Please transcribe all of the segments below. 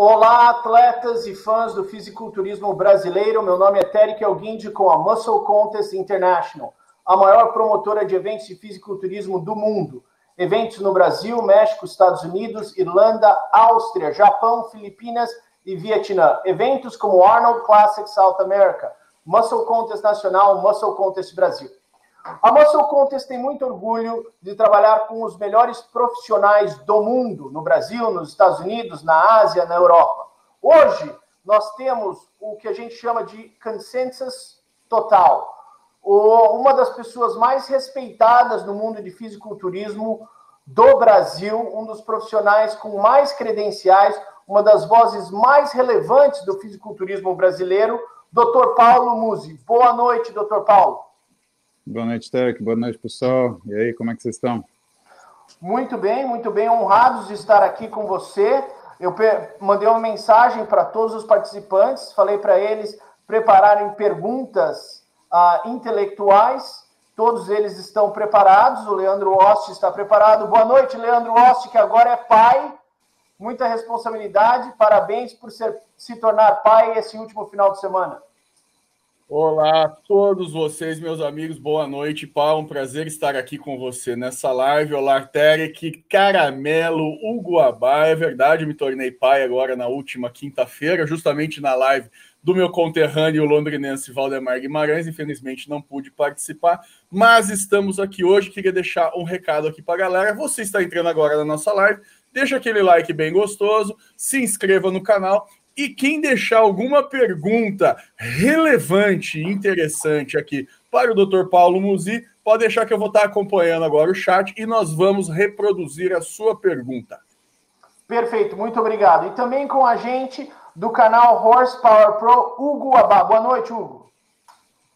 Olá, atletas e fãs do fisiculturismo brasileiro. Meu nome é Terek Elguinde com a Muscle Contest International, a maior promotora de eventos de fisiculturismo do mundo. Eventos no Brasil, México, Estados Unidos, Irlanda, Áustria, Japão, Filipinas e Vietnã. Eventos como Arnold Classic South America, Muscle Contest Nacional, Muscle Contest Brasil. A Muscle Contest tem muito orgulho de trabalhar com os melhores profissionais do mundo, no Brasil, nos Estados Unidos, na Ásia, na Europa. Hoje, nós temos o que a gente chama de consensus total. Uma das pessoas mais respeitadas no mundo de fisiculturismo do Brasil, um dos profissionais com mais credenciais, uma das vozes mais relevantes do fisiculturismo brasileiro, Dr. Paulo Musi. Boa noite, Dr. Paulo. Boa noite, Tec. Boa noite, pessoal. E aí, como é que vocês estão? Muito bem, muito bem. Honrados de estar aqui com você. Eu mandei uma mensagem para todos os participantes, falei para eles prepararem perguntas uh, intelectuais. Todos eles estão preparados. O Leandro Oste está preparado. Boa noite, Leandro Oste, que agora é pai. Muita responsabilidade. Parabéns por ser, se tornar pai esse último final de semana. Olá a todos vocês, meus amigos, boa noite, Paulo. Um prazer estar aqui com você nessa live. Olá, Terek, Caramelo, Hugo Abá. É verdade, me tornei pai agora na última quinta-feira, justamente na live do meu conterrâneo londrinense Valdemar Guimarães. Infelizmente não pude participar, mas estamos aqui hoje. Queria deixar um recado aqui para a galera. Você está entrando agora na nossa live. Deixa aquele like bem gostoso, se inscreva no canal e quem deixar alguma pergunta relevante, interessante aqui para o Dr. Paulo Musi, pode deixar que eu vou estar acompanhando agora o chat e nós vamos reproduzir a sua pergunta. Perfeito, muito obrigado. E também com a gente do canal Horsepower Pro, Hugo Abá. Boa noite, Hugo.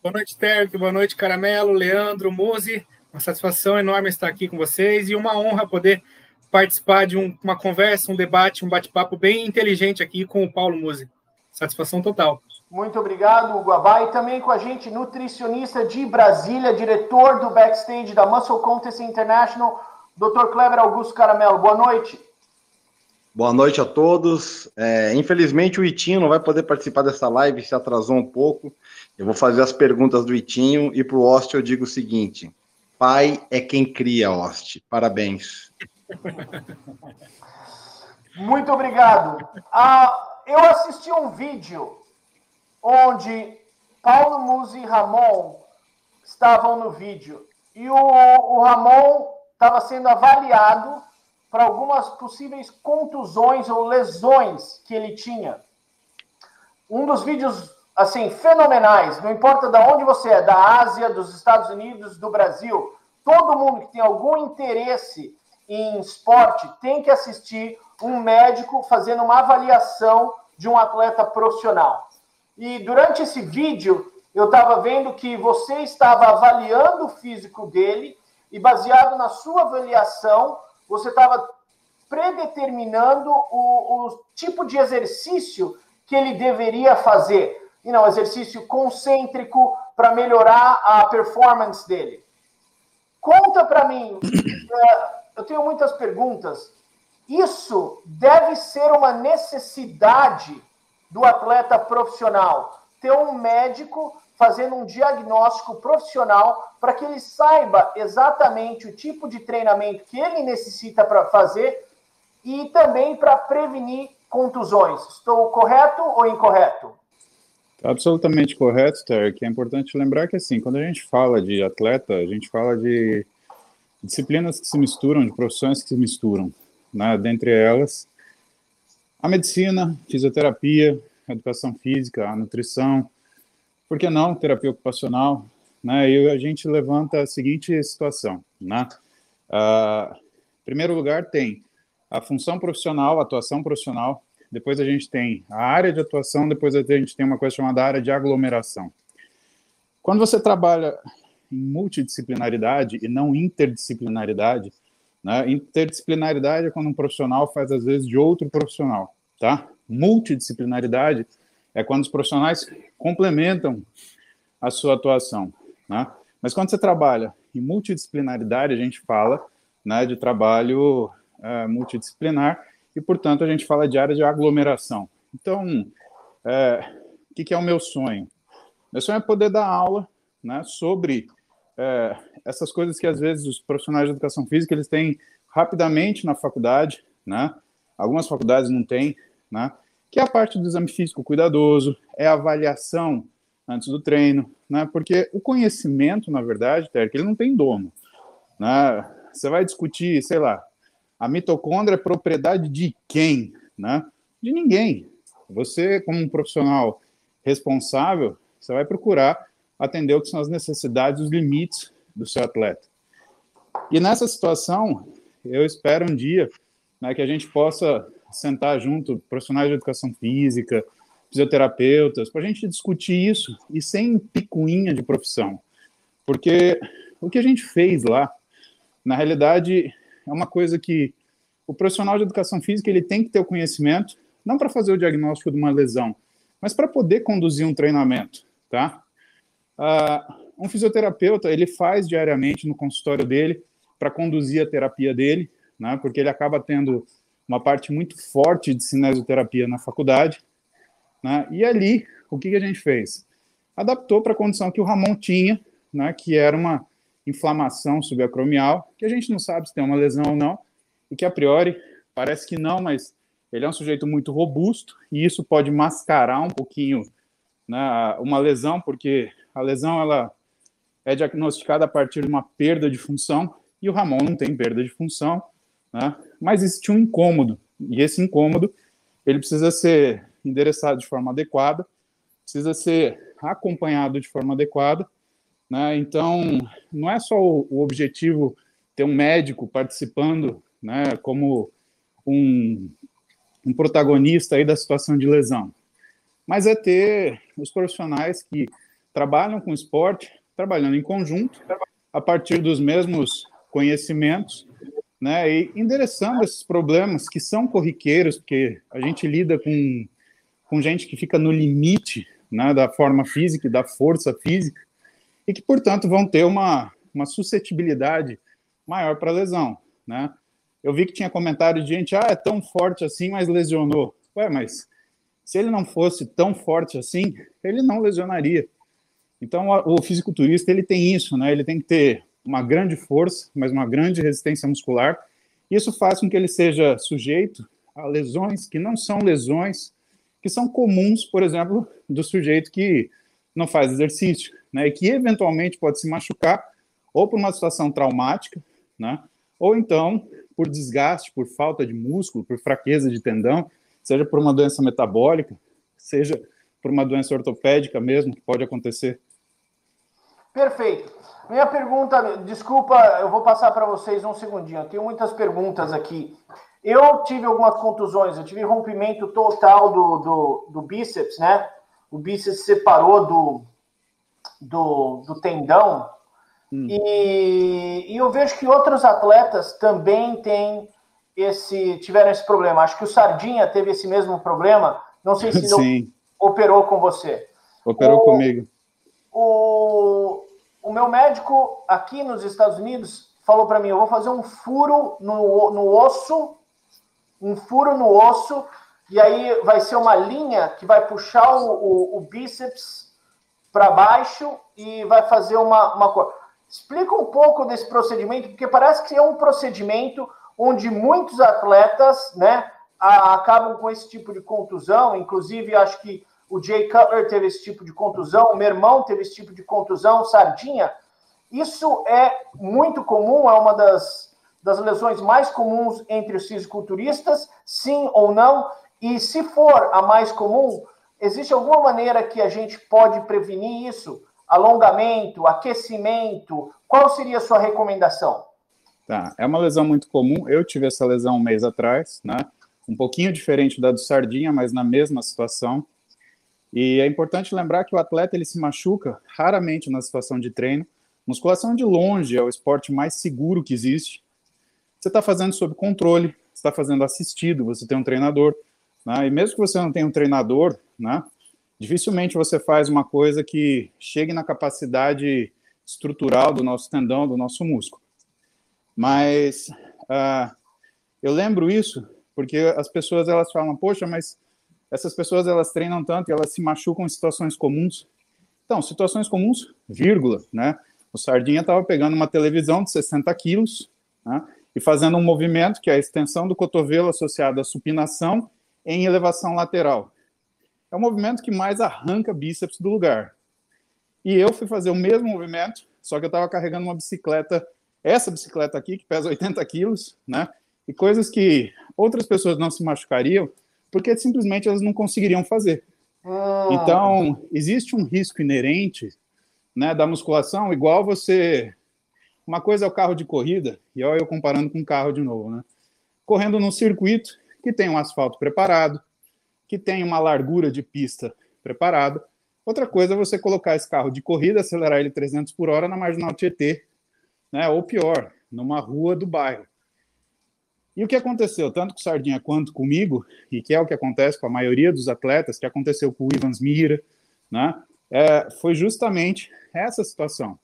Boa noite, Terry. Boa noite, Caramelo, Leandro, Musi. Uma satisfação enorme estar aqui com vocês e uma honra poder participar de um, uma conversa, um debate, um bate-papo bem inteligente aqui com o Paulo Musi. Satisfação total. Muito obrigado, Guabá. E também com a gente, nutricionista de Brasília, diretor do backstage da Muscle Contest International, Dr. Kleber Augusto Caramelo. Boa noite. Boa noite a todos. É, infelizmente o Itinho não vai poder participar dessa live, se atrasou um pouco. Eu vou fazer as perguntas do Itinho e para o Oste eu digo o seguinte: pai é quem cria, Oste. Parabéns. Muito obrigado. Ah, eu assisti um vídeo onde Paulo Musi e Ramon estavam no vídeo. E o, o Ramon estava sendo avaliado para algumas possíveis contusões ou lesões que ele tinha. Um dos vídeos, assim, fenomenais, não importa de onde você é, da Ásia, dos Estados Unidos, do Brasil, todo mundo que tem algum interesse em esporte tem que assistir um médico fazendo uma avaliação de um atleta profissional. E durante esse vídeo, eu estava vendo que você estava avaliando o físico dele e, baseado na sua avaliação, você estava predeterminando o, o tipo de exercício que ele deveria fazer. E não, exercício concêntrico para melhorar a performance dele. Conta para mim, é, eu tenho muitas perguntas. Isso deve ser uma necessidade do atleta profissional, ter um médico fazendo um diagnóstico profissional para que ele saiba exatamente o tipo de treinamento que ele necessita para fazer e também para prevenir contusões. Estou correto ou incorreto? Absolutamente correto, Terry. É importante lembrar que assim, quando a gente fala de atleta, a gente fala de disciplinas que se misturam, de profissões que se misturam, né? dentre elas a medicina, fisioterapia, educação física, a nutrição, por que não terapia ocupacional, né? E a gente levanta a seguinte situação, né? Uh, em primeiro lugar tem a função profissional, a atuação profissional, depois a gente tem a área de atuação, depois a gente tem uma coisa chamada área de aglomeração. Quando você trabalha em multidisciplinaridade e não interdisciplinaridade. Né? Interdisciplinaridade é quando um profissional faz às vezes de outro profissional, tá? Multidisciplinaridade é quando os profissionais complementam a sua atuação, né? Mas quando você trabalha em multidisciplinaridade, a gente fala né, de trabalho uh, multidisciplinar e, portanto, a gente fala de área de aglomeração. Então, é, o que, que, é o meu sonho? Meu sonho é poder dar aula né, sobre é, essas coisas que, às vezes, os profissionais de educação física eles têm rapidamente na faculdade, né? algumas faculdades não têm, né? que é a parte do exame físico cuidadoso, é a avaliação antes do treino, né? porque o conhecimento, na verdade, Terry, ele não tem dono. Né? Você vai discutir, sei lá, a mitocôndria é propriedade de quem? Né? De ninguém. Você, como um profissional responsável, você vai procurar atender o que são as necessidades, os limites do seu atleta. E nessa situação, eu espero um dia né, que a gente possa sentar junto, profissionais de educação física, fisioterapeutas, para a gente discutir isso e sem picuinha de profissão. Porque o que a gente fez lá, na realidade, é uma coisa que o profissional de educação física ele tem que ter o conhecimento, não para fazer o diagnóstico de uma lesão, mas para poder conduzir um treinamento, tá? Uh, um fisioterapeuta ele faz diariamente no consultório dele para conduzir a terapia dele, né? Porque ele acaba tendo uma parte muito forte de cinesioterapia na faculdade, né? E ali o que, que a gente fez? Adaptou para a condição que o Ramon tinha, né? Que era uma inflamação subacromial, que a gente não sabe se tem uma lesão ou não, e que a priori parece que não, mas ele é um sujeito muito robusto e isso pode mascarar um pouquinho né, uma lesão, porque a lesão ela é diagnosticada a partir de uma perda de função e o Ramon não tem perda de função, né, mas existe um incômodo e esse incômodo ele precisa ser endereçado de forma adequada, precisa ser acompanhado de forma adequada, né, então não é só o, objetivo ter um médico participando né, como um, um protagonista aí da situação de lesão, mas é ter os profissionais que trabalham com esporte, trabalhando em conjunto, a partir dos mesmos conhecimentos, né, e endereçando esses problemas que são corriqueiros, porque a gente lida com, com gente que fica no limite né, da forma física e da força física, e que, portanto, vão ter uma, uma suscetibilidade maior para lesão, né? eu vi que tinha comentário de gente, ah, é tão forte assim, mas lesionou. Ué, mas se ele não fosse tão forte assim, ele não lesionaria. Então, o fisiculturista, ele tem isso, né? Ele tem que ter uma grande força, mas uma grande resistência muscular. Isso faz com que ele seja sujeito a lesões que não são lesões que são comuns, por exemplo, do sujeito que não faz exercício, né? E que eventualmente pode se machucar ou por uma situação traumática, né? Ou então por desgaste, por falta de músculo, por fraqueza de tendão, seja por uma doença metabólica, seja por uma doença ortopédica mesmo, que pode acontecer. Perfeito. Minha pergunta, desculpa, eu vou passar para vocês um segundinho. Eu tenho muitas perguntas aqui. Eu tive algumas contusões, eu tive rompimento total do, do, do bíceps, né? O bíceps separou do, do, do tendão Hum. E, e, eu vejo que outros atletas também têm esse, tiveram esse problema. Acho que o Sardinha teve esse mesmo problema. Não sei se Sim. operou com você. Operou o, comigo. O, o meu médico aqui nos Estados Unidos falou para mim: eu vou fazer um furo no, no osso, um furo no osso, e aí vai ser uma linha que vai puxar o, o, o bíceps para baixo e vai fazer uma, uma. Explica um pouco desse procedimento, porque parece que é um procedimento onde muitos atletas, né, acabam com esse tipo de contusão. Inclusive, acho que o Jay Cutler teve esse tipo de contusão, o meu irmão teve esse tipo de contusão, Sardinha. Isso é muito comum, é uma das, das lesões mais comuns entre os fisiculturistas, sim ou não? E se for a mais comum, existe alguma maneira que a gente pode prevenir isso? alongamento, aquecimento? Qual seria a sua recomendação? Tá, é uma lesão muito comum. Eu tive essa lesão um mês atrás, né? Um pouquinho diferente da do Sardinha, mas na mesma situação. E é importante lembrar que o atleta ele se machuca raramente na situação de treino. Musculação de longe é o esporte mais seguro que existe. Você está fazendo sob controle, está fazendo assistido, você tem um treinador. Né? E mesmo que você não tenha um treinador, né? dificilmente você faz uma coisa que chegue na capacidade estrutural do nosso tendão, do nosso músculo. Mas uh, eu lembro isso porque as pessoas elas falam, poxa, mas essas pessoas elas treinam tanto e elas se machucam em situações comuns. Então, situações comuns, vírgula, né? O Sardinha estava pegando uma televisão de 60 quilos né, e fazendo um movimento que é a extensão do cotovelo associado à supinação em elevação lateral. É o movimento que mais arranca bíceps do lugar. E eu fui fazer o mesmo movimento, só que eu estava carregando uma bicicleta, essa bicicleta aqui, que pesa 80 quilos, né? E coisas que outras pessoas não se machucariam, porque simplesmente elas não conseguiriam fazer. Ah. Então, existe um risco inerente né, da musculação, igual você. Uma coisa é o carro de corrida, e olha eu comparando com um carro de novo, né? Correndo num circuito que tem um asfalto preparado, que tem uma largura de pista preparada. Outra coisa é você colocar esse carro de corrida, acelerar ele 300 por hora na marginal Tietê, né? Ou pior, numa rua do bairro. E o que aconteceu, tanto com o Sardinha quanto comigo, e que é o que acontece com a maioria dos atletas, que aconteceu com o Ivans Mira, né? É, foi justamente essa situação.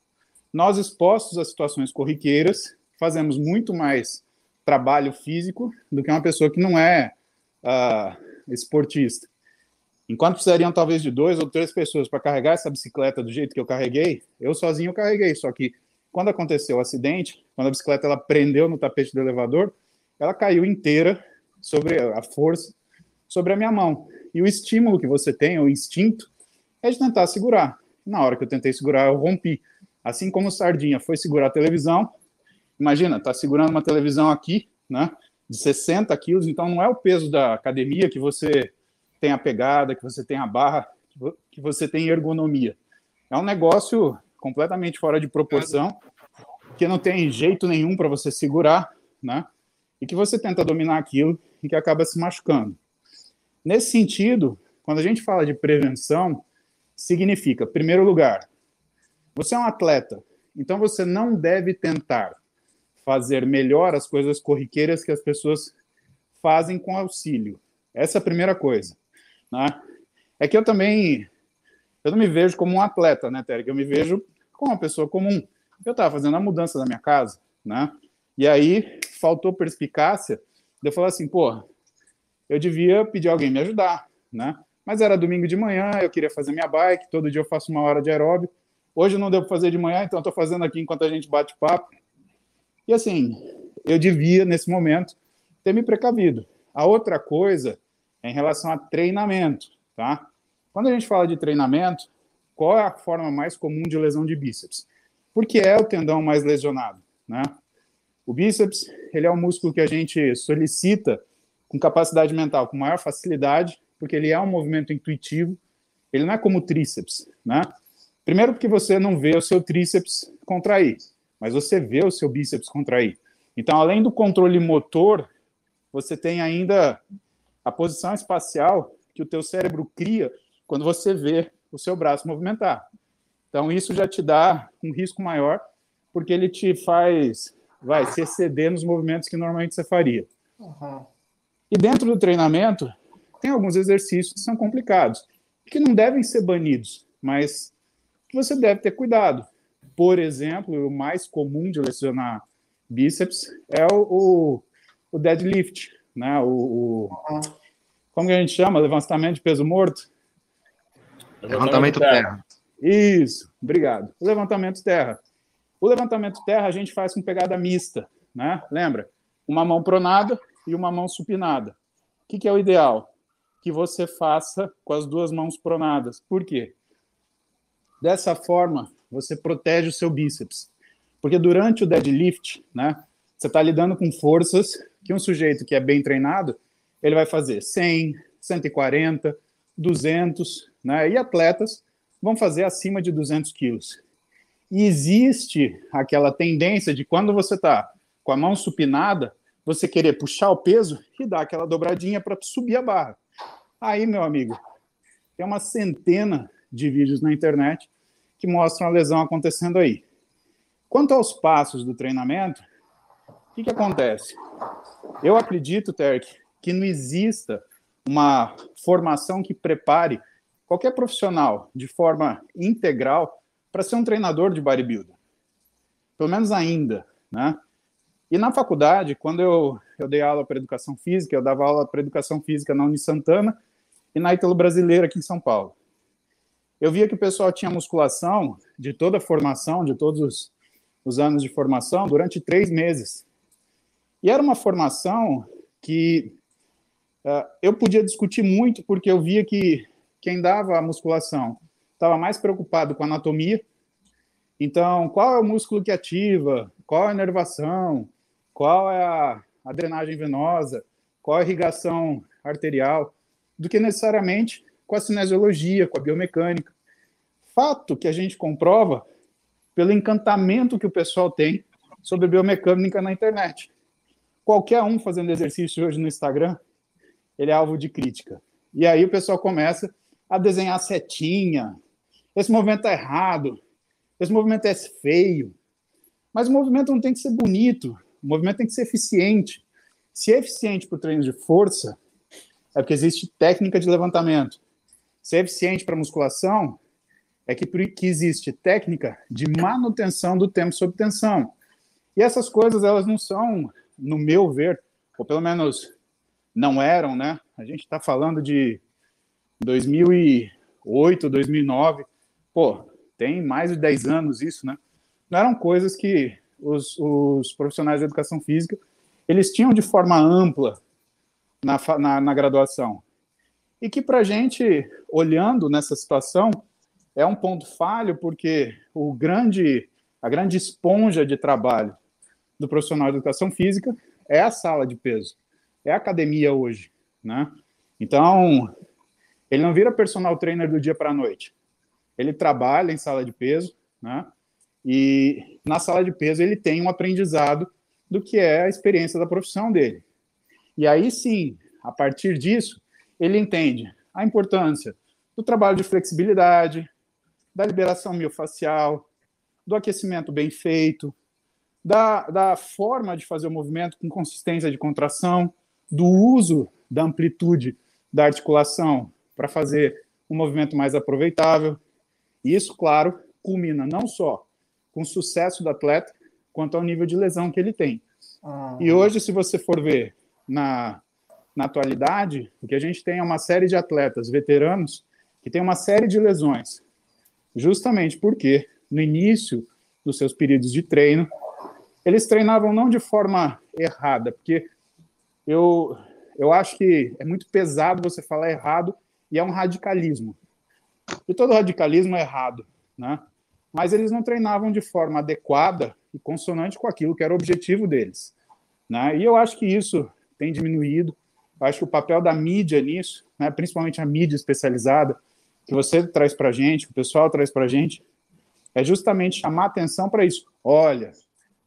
Nós, expostos a situações corriqueiras, fazemos muito mais trabalho físico do que uma pessoa que não é uh, esportista. Enquanto precisariam talvez de dois ou três pessoas para carregar essa bicicleta do jeito que eu carreguei, eu sozinho carreguei. Só que quando aconteceu o acidente, quando a bicicleta ela prendeu no tapete do elevador, ela caiu inteira sobre a força sobre a minha mão. E o estímulo que você tem, o instinto, é de tentar segurar. Na hora que eu tentei segurar, eu rompi. Assim como o Sardinha foi segurar a televisão, imagina, tá segurando uma televisão aqui, né, de 60 quilos, então não é o peso da academia que você tem a pegada, que você tem a barra, que você tem ergonomia. É um negócio completamente fora de proporção, que não tem jeito nenhum para você segurar, né? E que você tenta dominar aquilo e que acaba se machucando. Nesse sentido, quando a gente fala de prevenção, significa, primeiro lugar, você é um atleta, então você não deve tentar fazer melhor as coisas corriqueiras que as pessoas fazem com auxílio. Essa é a primeira coisa. Né? É que eu também, eu não me vejo como um atleta, né, Terry? Eu me vejo como uma pessoa comum. Eu estava fazendo a mudança da minha casa, né? E aí faltou perspicácia. Eu falei assim, pô, eu devia pedir alguém me ajudar, né? Mas era domingo de manhã, eu queria fazer minha bike, todo dia eu faço uma hora de aeróbico. Hoje não deu para fazer de manhã, então estou fazendo aqui enquanto a gente bate papo. E assim, eu devia, nesse momento, ter me precavido. A outra coisa é em relação a treinamento, tá? Quando a gente fala de treinamento, qual é a forma mais comum de lesão de bíceps? Porque é o tendão mais lesionado, né? O bíceps, ele é um músculo que a gente solicita com capacidade mental, com maior facilidade porque ele é um movimento intuitivo, ele não é como o tríceps, né? Primeiro porque você não vê o seu tríceps contrair, mas você vê o seu bíceps contrair. Então, além do controle motor, você tem ainda a posição espacial que o teu cérebro cria quando você vê o seu braço movimentar. Então, isso já te dá um risco maior, porque ele te faz, vai, se exceder nos movimentos que normalmente você faria. Uhum. E dentro do treinamento, tem alguns exercícios que são complicados, que não devem ser banidos, mas que você deve ter cuidado. Por exemplo, o mais comum de lesionar bíceps é o, o, o deadlift, né? O, o, como que a gente chama? Levantamento de peso morto? Levantamento terra. Isso, obrigado. Levantamento terra. O levantamento terra a gente faz com pegada mista, né? Lembra? Uma mão pronada e uma mão supinada. O que, que é o ideal? que você faça com as duas mãos pronadas. Por quê? Dessa forma, você protege o seu bíceps. Porque durante o deadlift, né, você está lidando com forças que um sujeito que é bem treinado, ele vai fazer 100, 140, 200, né, e atletas vão fazer acima de 200 quilos. E existe aquela tendência de quando você está com a mão supinada, você querer puxar o peso e dar aquela dobradinha para subir a barra. Aí, meu amigo, tem uma centena de vídeos na internet que mostram a lesão acontecendo aí. Quanto aos passos do treinamento, o que, que acontece? Eu acredito, Terk, que não exista uma formação que prepare qualquer profissional de forma integral para ser um treinador de bodybuilder. Pelo menos ainda, né? E na faculdade, quando eu, eu dei aula para educação física, eu dava aula para educação física na Uni Santana e na Ítalo Brasileira aqui em São Paulo. Eu via que o pessoal tinha musculação de toda a formação, de todos os, os anos de formação, durante três meses. E era uma formação que uh, eu podia discutir muito, porque eu via que quem dava a musculação estava mais preocupado com anatomia. Então, qual é o músculo que ativa? Qual é a inervação? Qual é a, a drenagem venosa? Qual é a irrigação arterial? Do que necessariamente com a cinesiologia, com a biomecânica. Fato que a gente comprova pelo encantamento que o pessoal tem sobre biomecânica na internet. Qualquer um fazendo exercício hoje no Instagram, ele é alvo de crítica. E aí o pessoal começa a desenhar setinha. Esse movimento é errado. Esse movimento é feio. Mas o movimento não tem que ser bonito. O movimento tem que ser eficiente. Se é eficiente para o treino de força, é porque existe técnica de levantamento. Se é eficiente para musculação, é que, que existe técnica de manutenção do tempo sob tensão. E essas coisas, elas não são, no meu ver, ou pelo menos não eram, né? A gente está falando de 2008, 2009. Pô, tem mais de 10 anos isso, né? Não eram coisas que os, os profissionais de educação física eles tinham de forma ampla na, na, na graduação e que para a gente, olhando nessa situação, é um ponto falho, porque o grande, a grande esponja de trabalho do profissional de educação física é a sala de peso, é a academia hoje, né? Então, ele não vira personal trainer do dia para a noite. Ele trabalha em sala de peso, né? E na sala de peso ele tem um aprendizado do que é a experiência da profissão dele. E aí sim, a partir disso, ele entende a importância do trabalho de flexibilidade, da liberação miofacial, do aquecimento bem feito, da, da forma de fazer o movimento com consistência de contração, do uso da amplitude da articulação para fazer um movimento mais aproveitável. E isso, claro, culmina não só com o sucesso do atleta, quanto ao nível de lesão que ele tem. Ah. E hoje, se você for ver na na atualidade, o que a gente tem é uma série de atletas veteranos que tem uma série de lesões, justamente porque no início dos seus períodos de treino, eles treinavam não de forma errada, porque eu, eu acho que é muito pesado você falar errado e é um radicalismo. E todo radicalismo é errado, né? Mas eles não treinavam de forma adequada e consonante com aquilo que era o objetivo deles. Né? E eu acho que isso tem diminuído. Eu acho que o papel da mídia nisso, né, principalmente a mídia especializada, que você traz para gente, que o pessoal traz para gente, é justamente chamar atenção para isso. Olha,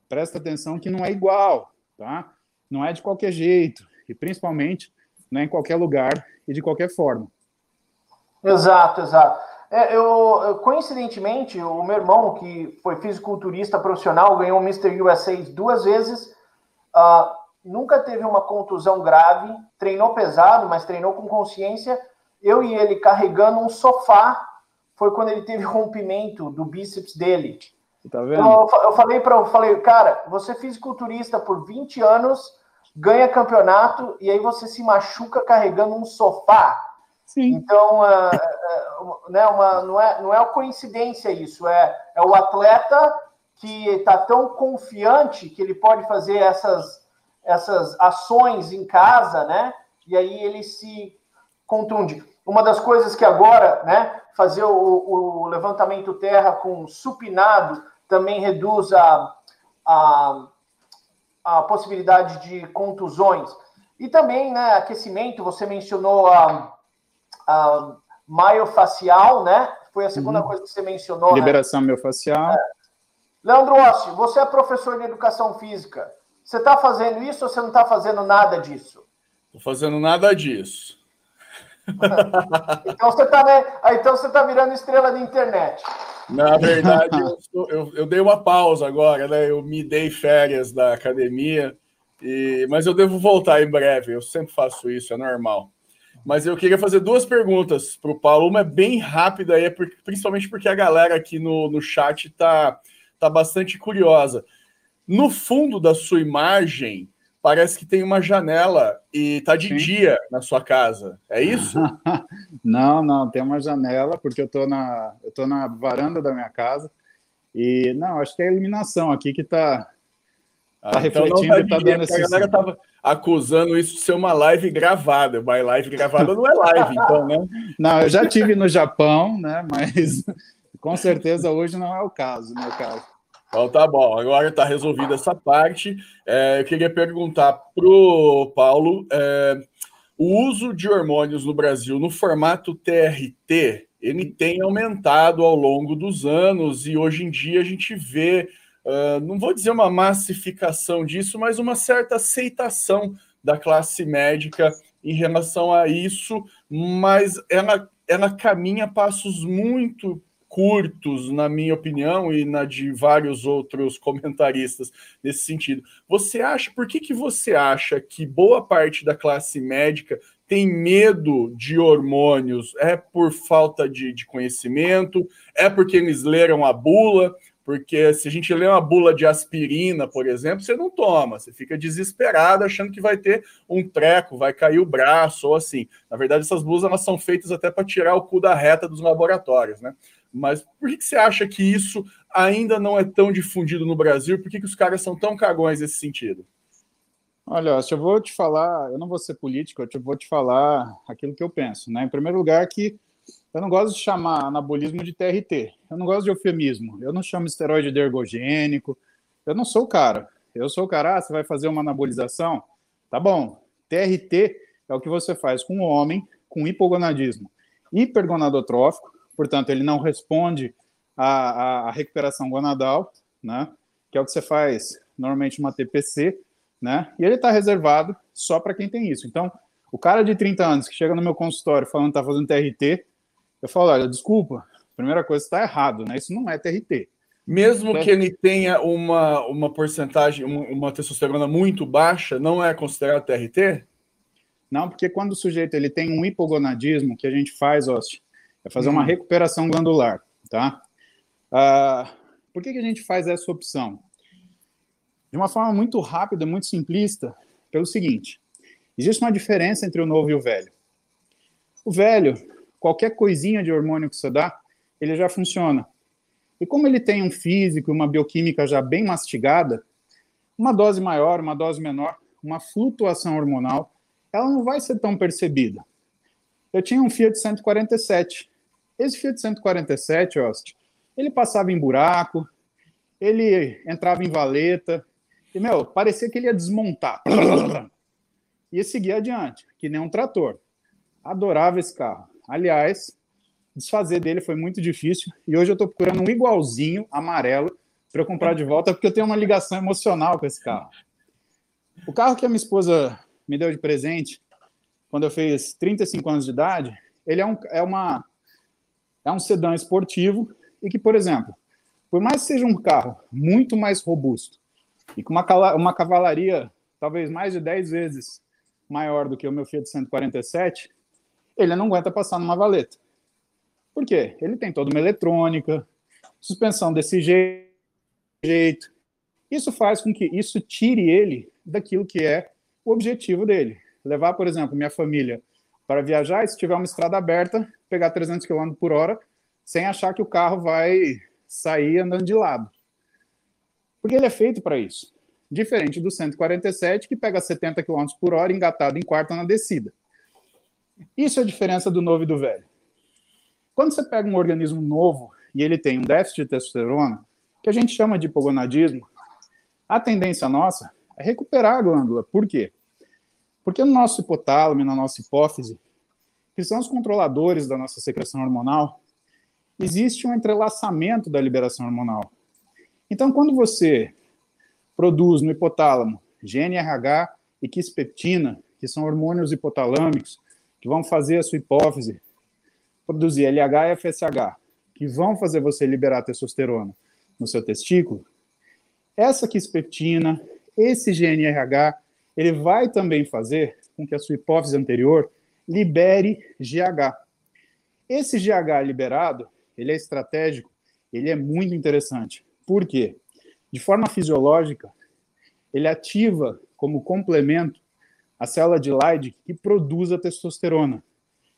presta atenção que não é igual, tá? Não é de qualquer jeito, e principalmente não é em qualquer lugar e de qualquer forma. Exato, exato. É, eu, coincidentemente, o meu irmão, que foi fisiculturista profissional, ganhou o Mr. USA duas vezes. Uh, nunca teve uma contusão grave, treinou pesado, mas treinou com consciência. Eu e ele carregando um sofá, foi quando ele teve rompimento do bíceps dele. Tá vendo? Então, eu falei para eu falei, cara, você é fisiculturista por 20 anos, ganha campeonato e aí você se machuca carregando um sofá. Sim. Então, é, é, né, uma, não, é, não é coincidência isso, é, é o atleta que está tão confiante que ele pode fazer essas essas ações em casa, né? E aí ele se contunde. Uma das coisas que agora, né, fazer o, o levantamento terra com supinado também reduz a, a, a possibilidade de contusões. E também, né, aquecimento, você mencionou a, a maiofacial, né? Foi a segunda uhum. coisa que você mencionou. Né? Liberação né? miofacial. É. Leandro Ossi, você é professor de educação física. Você está fazendo isso ou você não está fazendo nada disso? Estou fazendo nada disso. então você está né? então você tá virando estrela da internet. Na verdade, eu, sou, eu, eu, dei uma pausa agora, né? Eu me dei férias da academia, e, mas eu devo voltar em breve. Eu sempre faço isso, é normal. Mas eu queria fazer duas perguntas para o Paulo. Uma é bem rápida, aí, é principalmente porque a galera aqui no, no chat está tá bastante curiosa. No fundo da sua imagem, parece que tem uma janela e tá de Sim. dia na sua casa. É isso? não, não, tem uma janela, porque eu tô na, eu tô na varanda da minha casa. E não, acho que é a iluminação aqui que tá, tá ah, então refletindo e tá dando esse. A galera tava acusando isso de ser uma live gravada. Mas live gravada não é live, então, né? Não, eu já tive no Japão, né? Mas com certeza hoje não é o caso, meu caro. Então tá bom, agora está resolvida essa parte. É, eu queria perguntar para o Paulo: é, o uso de hormônios no Brasil no formato TRT ele tem aumentado ao longo dos anos e hoje em dia a gente vê, uh, não vou dizer uma massificação disso, mas uma certa aceitação da classe médica em relação a isso, mas ela, ela caminha passos muito curtos, na minha opinião, e na de vários outros comentaristas nesse sentido. Você acha, por que, que você acha que boa parte da classe médica tem medo de hormônios? É por falta de, de conhecimento? É porque eles leram a bula? Porque se a gente lê uma bula de aspirina, por exemplo, você não toma, você fica desesperado achando que vai ter um treco, vai cair o braço ou assim. Na verdade, essas bulas elas são feitas até para tirar o cu da reta dos laboratórios, né? Mas por que, que você acha que isso ainda não é tão difundido no Brasil? Por que, que os caras são tão cagões nesse sentido? Olha, eu vou te falar, eu não vou ser político, eu vou te falar aquilo que eu penso. Né? Em primeiro lugar, que eu não gosto de chamar anabolismo de TRT, eu não gosto de eufemismo, eu não chamo esteroide de ergogênico, eu não sou o cara. Eu sou o cara, ah, você vai fazer uma anabolização? Tá bom. TRT é o que você faz com o homem com hipogonadismo hipergonadotrófico, portanto, ele não responde à, à recuperação gonadal, né? Que é o que você faz normalmente uma TPC, né? E ele está reservado só para quem tem isso. Então, o cara de 30 anos que chega no meu consultório falando que está fazendo TRT, eu falo, olha, desculpa, primeira coisa está errado, né? Isso não é TRT. Mesmo é. que ele tenha uma, uma porcentagem, uma, uma testosterona muito baixa, não é considerado TRT? Não, porque quando o sujeito ele tem um hipogonadismo, que a gente faz, ó, é fazer uma hum. recuperação glandular, tá? Ah, por que, que a gente faz essa opção? De uma forma muito rápida, muito simplista, pelo seguinte: existe uma diferença entre o novo e o velho. O velho, qualquer coisinha de hormônio que você dá, ele já funciona. E como ele tem um físico, uma bioquímica já bem mastigada, uma dose maior, uma dose menor, uma flutuação hormonal, ela não vai ser tão percebida. Eu tinha um Fiat 147. Esse Fiat 147, Ost, ele passava em buraco, ele entrava em valeta, e, meu, parecia que ele ia desmontar. Ia seguir adiante, que nem um trator. Adorava esse carro. Aliás, desfazer dele foi muito difícil, e hoje eu estou procurando um igualzinho, amarelo, para eu comprar de volta, porque eu tenho uma ligação emocional com esse carro. O carro que a minha esposa me deu de presente, quando eu fiz 35 anos de idade, ele é um, é uma, é um sedã esportivo e que, por exemplo, por mais que seja um carro muito mais robusto e com uma, uma cavalaria talvez mais de 10 vezes maior do que o meu Fiat 147, ele não aguenta passar numa valeta. Por quê? Ele tem toda uma eletrônica, suspensão desse jeito. Isso faz com que isso tire ele daquilo que é o objetivo dele. Levar, por exemplo, minha família para viajar e se tiver uma estrada aberta, pegar 300 km por hora, sem achar que o carro vai sair andando de lado. Porque ele é feito para isso. Diferente do 147, que pega 70 km por hora engatado em quarta na descida. Isso é a diferença do novo e do velho. Quando você pega um organismo novo e ele tem um déficit de testosterona, que a gente chama de hipogonadismo, a tendência nossa é recuperar a glândula. Por quê? Porque no nosso hipotálamo e na nossa hipófise, que são os controladores da nossa secreção hormonal, existe um entrelaçamento da liberação hormonal. Então, quando você produz no hipotálamo GNRH e quispeptina, que são hormônios hipotalâmicos, que vão fazer a sua hipófise produzir LH e FSH, que vão fazer você liberar testosterona no seu testículo, essa quispeptina, esse GNRH, ele vai também fazer com que a sua hipófise anterior libere GH. Esse GH liberado, ele é estratégico, ele é muito interessante. Por quê? De forma fisiológica, ele ativa como complemento a célula de Leydig que produz a testosterona.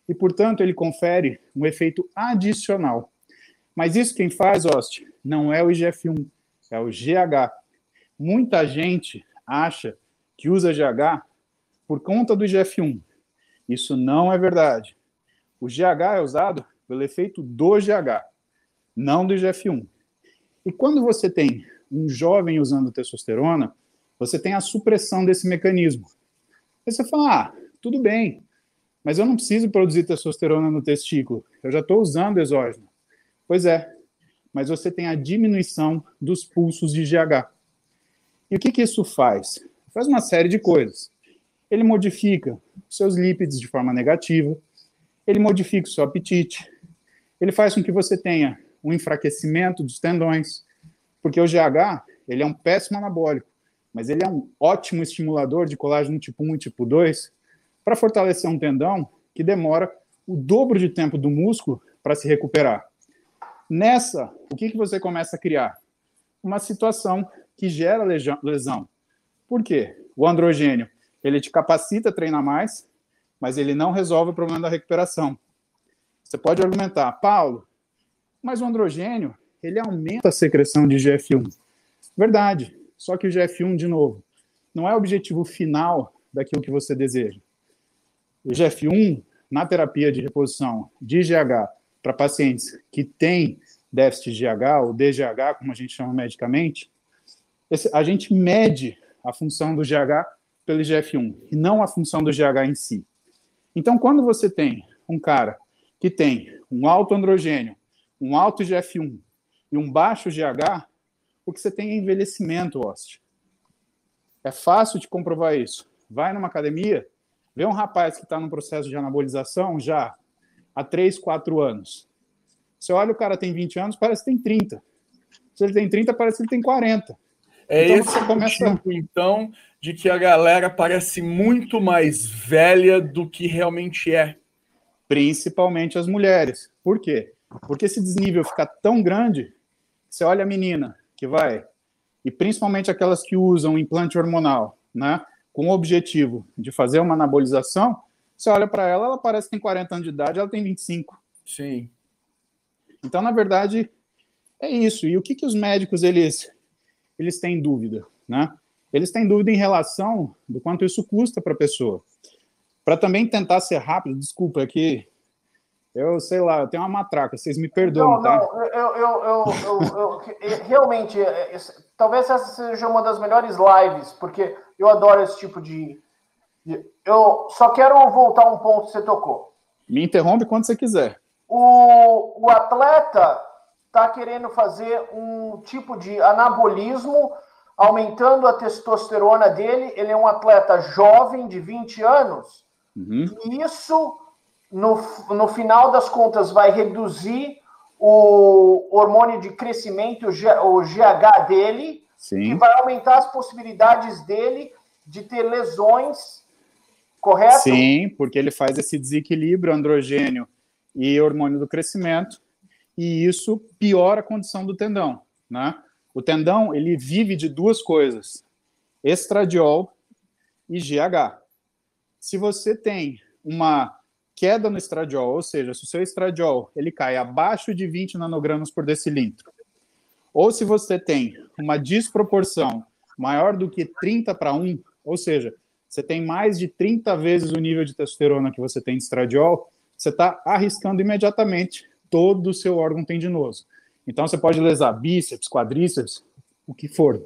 E, portanto, ele confere um efeito adicional. Mas isso quem faz, Oste, não é o IGF-1, é o GH. Muita gente acha que usa GH por conta do IGF-1. Isso não é verdade. O GH é usado pelo efeito do GH, não do IGF-1. E quando você tem um jovem usando testosterona, você tem a supressão desse mecanismo. Aí você fala, ah, tudo bem, mas eu não preciso produzir testosterona no testículo, eu já estou usando exógeno. Pois é, mas você tem a diminuição dos pulsos de GH. E o que, que isso faz? Faz uma série de coisas. Ele modifica seus lípides de forma negativa, ele modifica o seu apetite, ele faz com que você tenha um enfraquecimento dos tendões, porque o GH ele é um péssimo anabólico mas ele é um ótimo estimulador de colágeno tipo 1 e tipo 2 para fortalecer um tendão que demora o dobro de tempo do músculo para se recuperar. Nessa, o que, que você começa a criar? Uma situação que gera lesão. Por quê? O androgênio, ele te capacita a treinar mais, mas ele não resolve o problema da recuperação. Você pode argumentar, Paulo, mas o androgênio, ele aumenta a secreção de GF1. Verdade, só que o GF1, de novo, não é o objetivo final daquilo que você deseja. O GF1, na terapia de reposição de GH para pacientes que têm déficit de GH, ou DGH, como a gente chama medicamente, a gente mede a função do GH pelo GF1 e não a função do GH em si. Então, quando você tem um cara que tem um alto androgênio, um alto GF1 e um baixo GH, o que você tem é envelhecimento ósseo. É fácil de comprovar isso. Vai numa academia, vê um rapaz que está no processo de anabolização já há 3, 4 anos. Você olha, o cara tem 20 anos, parece que tem 30. Se ele tem 30, parece que ele tem 40. É então, esse começa... tipo, então, de que a galera parece muito mais velha do que realmente é. Principalmente as mulheres. Por quê? Porque esse desnível fica tão grande, você olha a menina, que vai, e principalmente aquelas que usam implante hormonal, né, com o objetivo de fazer uma anabolização, você olha para ela, ela parece que tem 40 anos de idade, ela tem 25. Sim. Então, na verdade, é isso. E o que, que os médicos eles eles têm dúvida, né? Eles têm dúvida em relação do quanto isso custa para a pessoa. Para também tentar ser rápido, desculpa, é que eu sei lá, eu tenho uma matraca, vocês me perdoam, não, tá? Não, eu, eu, eu, eu realmente, é, talvez essa seja uma das melhores lives, porque eu adoro esse tipo de. de eu só quero voltar um ponto que você tocou. Me interrompe quando você quiser. O, o atleta está querendo fazer um tipo de anabolismo, aumentando a testosterona dele. Ele é um atleta jovem, de 20 anos. Uhum. E isso no, no final das contas, vai reduzir o hormônio de crescimento, o GH dele, Sim. e vai aumentar as possibilidades dele de ter lesões, correto? Sim, porque ele faz esse desequilíbrio androgênio e hormônio do crescimento, e isso piora a condição do tendão, né? O tendão, ele vive de duas coisas, estradiol e GH. Se você tem uma queda no estradiol, ou seja, se o seu estradiol ele cai abaixo de 20 nanogramas por decilitro, ou se você tem uma desproporção maior do que 30 para 1, ou seja, você tem mais de 30 vezes o nível de testosterona que você tem de estradiol, você está arriscando imediatamente todo o seu órgão tendinoso. Então você pode lesar bíceps, quadríceps, o que for.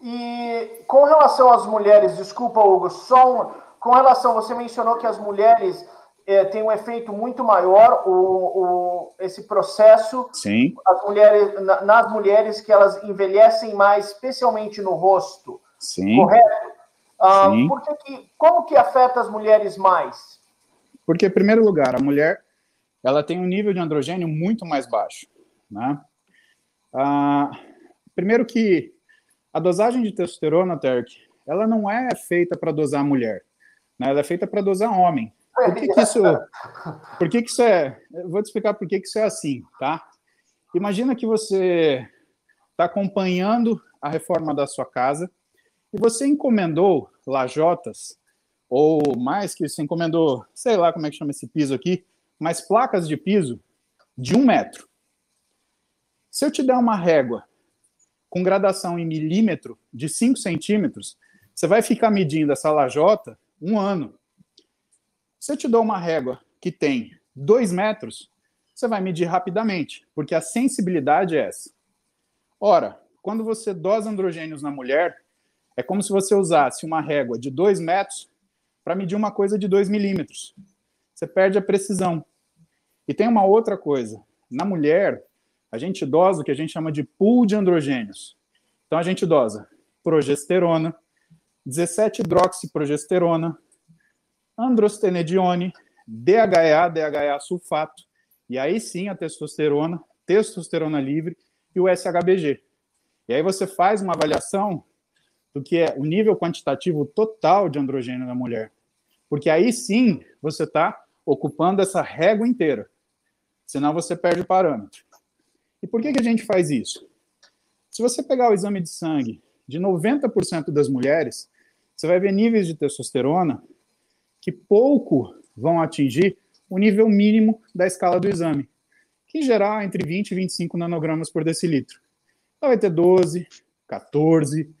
E com relação às mulheres, desculpa, Hugo, só um com relação, você mencionou que as mulheres é, têm um efeito muito maior, o, o, esse processo. Sim. As mulheres, na, nas mulheres que elas envelhecem mais, especialmente no rosto. Sim. Correto? Ah, Sim. Por que que, como que afeta as mulheres mais? Porque, em primeiro lugar, a mulher ela tem um nível de androgênio muito mais baixo. Né? Ah, primeiro que a dosagem de testosterona, Terk, ela não é feita para dosar a mulher. Né? Ela é feita para dosar homem. Por que, que isso? Por que, que isso é? Eu vou te explicar por que, que isso é assim, tá? Imagina que você está acompanhando a reforma da sua casa e você encomendou lajotas, ou mais que você encomendou, sei lá como é que chama esse piso aqui, mas placas de piso de um metro. Se eu te der uma régua com gradação em milímetro de 5 centímetros, você vai ficar medindo essa lajota um ano. Se eu te dou uma régua que tem 2 metros, você vai medir rapidamente, porque a sensibilidade é essa. Ora, quando você dosa androgênios na mulher, é como se você usasse uma régua de 2 metros para medir uma coisa de 2 milímetros. Você perde a precisão. E tem uma outra coisa. Na mulher, a gente dosa o que a gente chama de pool de androgênios. Então a gente dosa progesterona, 17-hidroxiprogesterona, androstenedione, DHEA, DHEA sulfato, e aí sim a testosterona, testosterona livre e o SHBG. E aí você faz uma avaliação do que é o nível quantitativo total de androgênio na mulher. Porque aí sim você está ocupando essa régua inteira. Senão você perde o parâmetro. E por que, que a gente faz isso? Se você pegar o exame de sangue de 90% das mulheres, você vai ver níveis de testosterona que pouco vão atingir o nível mínimo da escala do exame, que é entre 20 e 25 nanogramas por decilitro. Então vai ter 12, 14.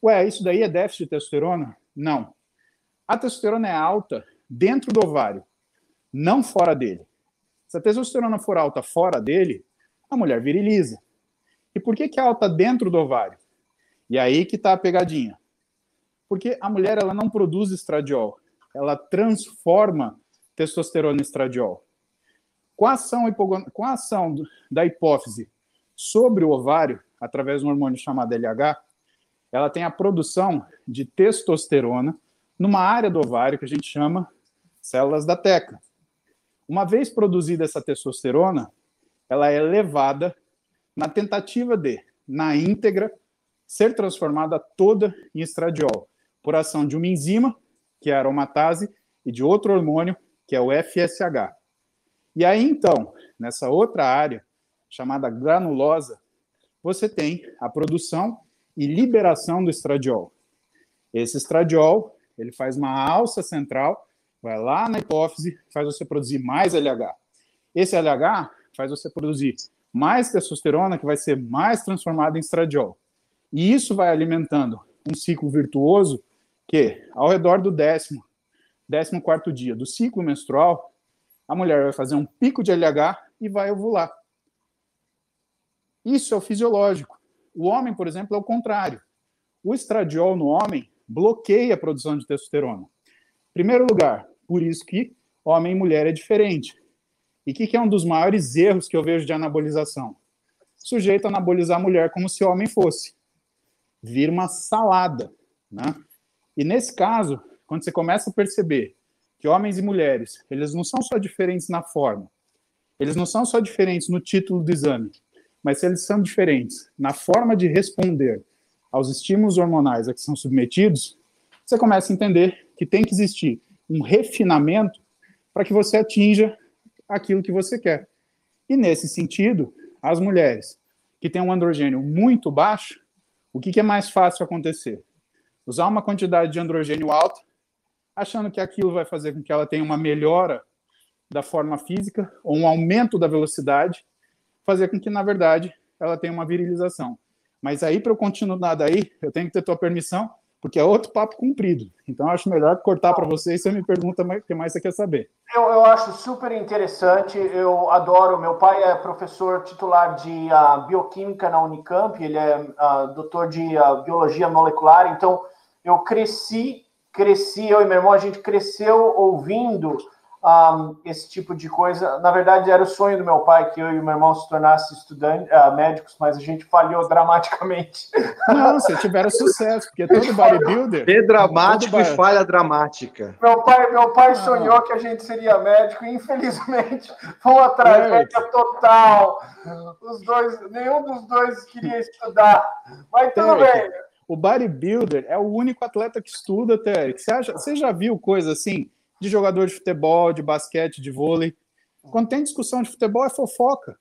Ué, isso daí é déficit de testosterona? Não. A testosterona é alta dentro do ovário, não fora dele. Se a testosterona for alta fora dele, a mulher viriliza. E por que, que é alta dentro do ovário? E aí que está a pegadinha. Porque a mulher ela não produz estradiol, ela transforma testosterona em estradiol. Com a ação, com a ação da hipófise sobre o ovário, através de um hormônio chamado LH, ela tem a produção de testosterona numa área do ovário que a gente chama células da teca. Uma vez produzida essa testosterona, ela é levada na tentativa de, na íntegra, ser transformada toda em estradiol, por ação de uma enzima, que é a aromatase, e de outro hormônio, que é o FSH. E aí, então, nessa outra área, chamada granulosa, você tem a produção e liberação do estradiol. Esse estradiol, ele faz uma alça central, vai lá na hipófise, faz você produzir mais LH. Esse LH faz você produzir mais testosterona, que vai ser mais transformada em estradiol. E isso vai alimentando um ciclo virtuoso que, ao redor do décimo, décimo quarto dia do ciclo menstrual, a mulher vai fazer um pico de LH e vai ovular. Isso é o fisiológico. O homem, por exemplo, é o contrário. O estradiol no homem bloqueia a produção de testosterona. Primeiro lugar, por isso que homem e mulher é diferente. E o que, que, é um dos maiores erros que eu vejo de anabolização? Sujeito anabolizar a mulher como se homem fosse. Vira uma salada. Né? E nesse caso, quando você começa a perceber que homens e mulheres, eles não são só diferentes na forma, eles não são só diferentes no título do exame, mas eles são diferentes na forma de responder aos estímulos hormonais a que são submetidos, você começa a entender que tem que existir um refinamento para que você atinja aquilo que você quer. E nesse sentido, as mulheres que têm um androgênio muito baixo, o que, que é mais fácil acontecer? Usar uma quantidade de androgênio alta, achando que aquilo vai fazer com que ela tenha uma melhora da forma física ou um aumento da velocidade, fazer com que, na verdade, ela tenha uma virilização. Mas aí, para eu continuar daí, eu tenho que ter tua permissão porque é outro papo comprido. Então, acho melhor cortar para você e você me pergunta o que mais você quer saber. Eu, eu acho super interessante, eu adoro. Meu pai é professor titular de uh, bioquímica na Unicamp, ele é uh, doutor de uh, biologia molecular, então eu cresci, cresci, eu e meu irmão, a gente cresceu ouvindo um, esse tipo de coisa. Na verdade, era o sonho do meu pai que eu e o meu irmão se tornassem estudantes, uh, médicos, mas a gente falhou dramaticamente. Não, você tiveram sucesso, porque todo bodybuilder. É dramático e falha dramática. Meu pai, meu pai sonhou que a gente seria médico e, infelizmente, foi uma tragédia total. Os dois, nenhum dos dois queria estudar. Mas tudo bem. O bodybuilder é o único atleta que estuda, Terry. Você, você já viu coisa assim? de jogador de futebol, de basquete, de vôlei. Quando tem discussão de futebol, é fofoca.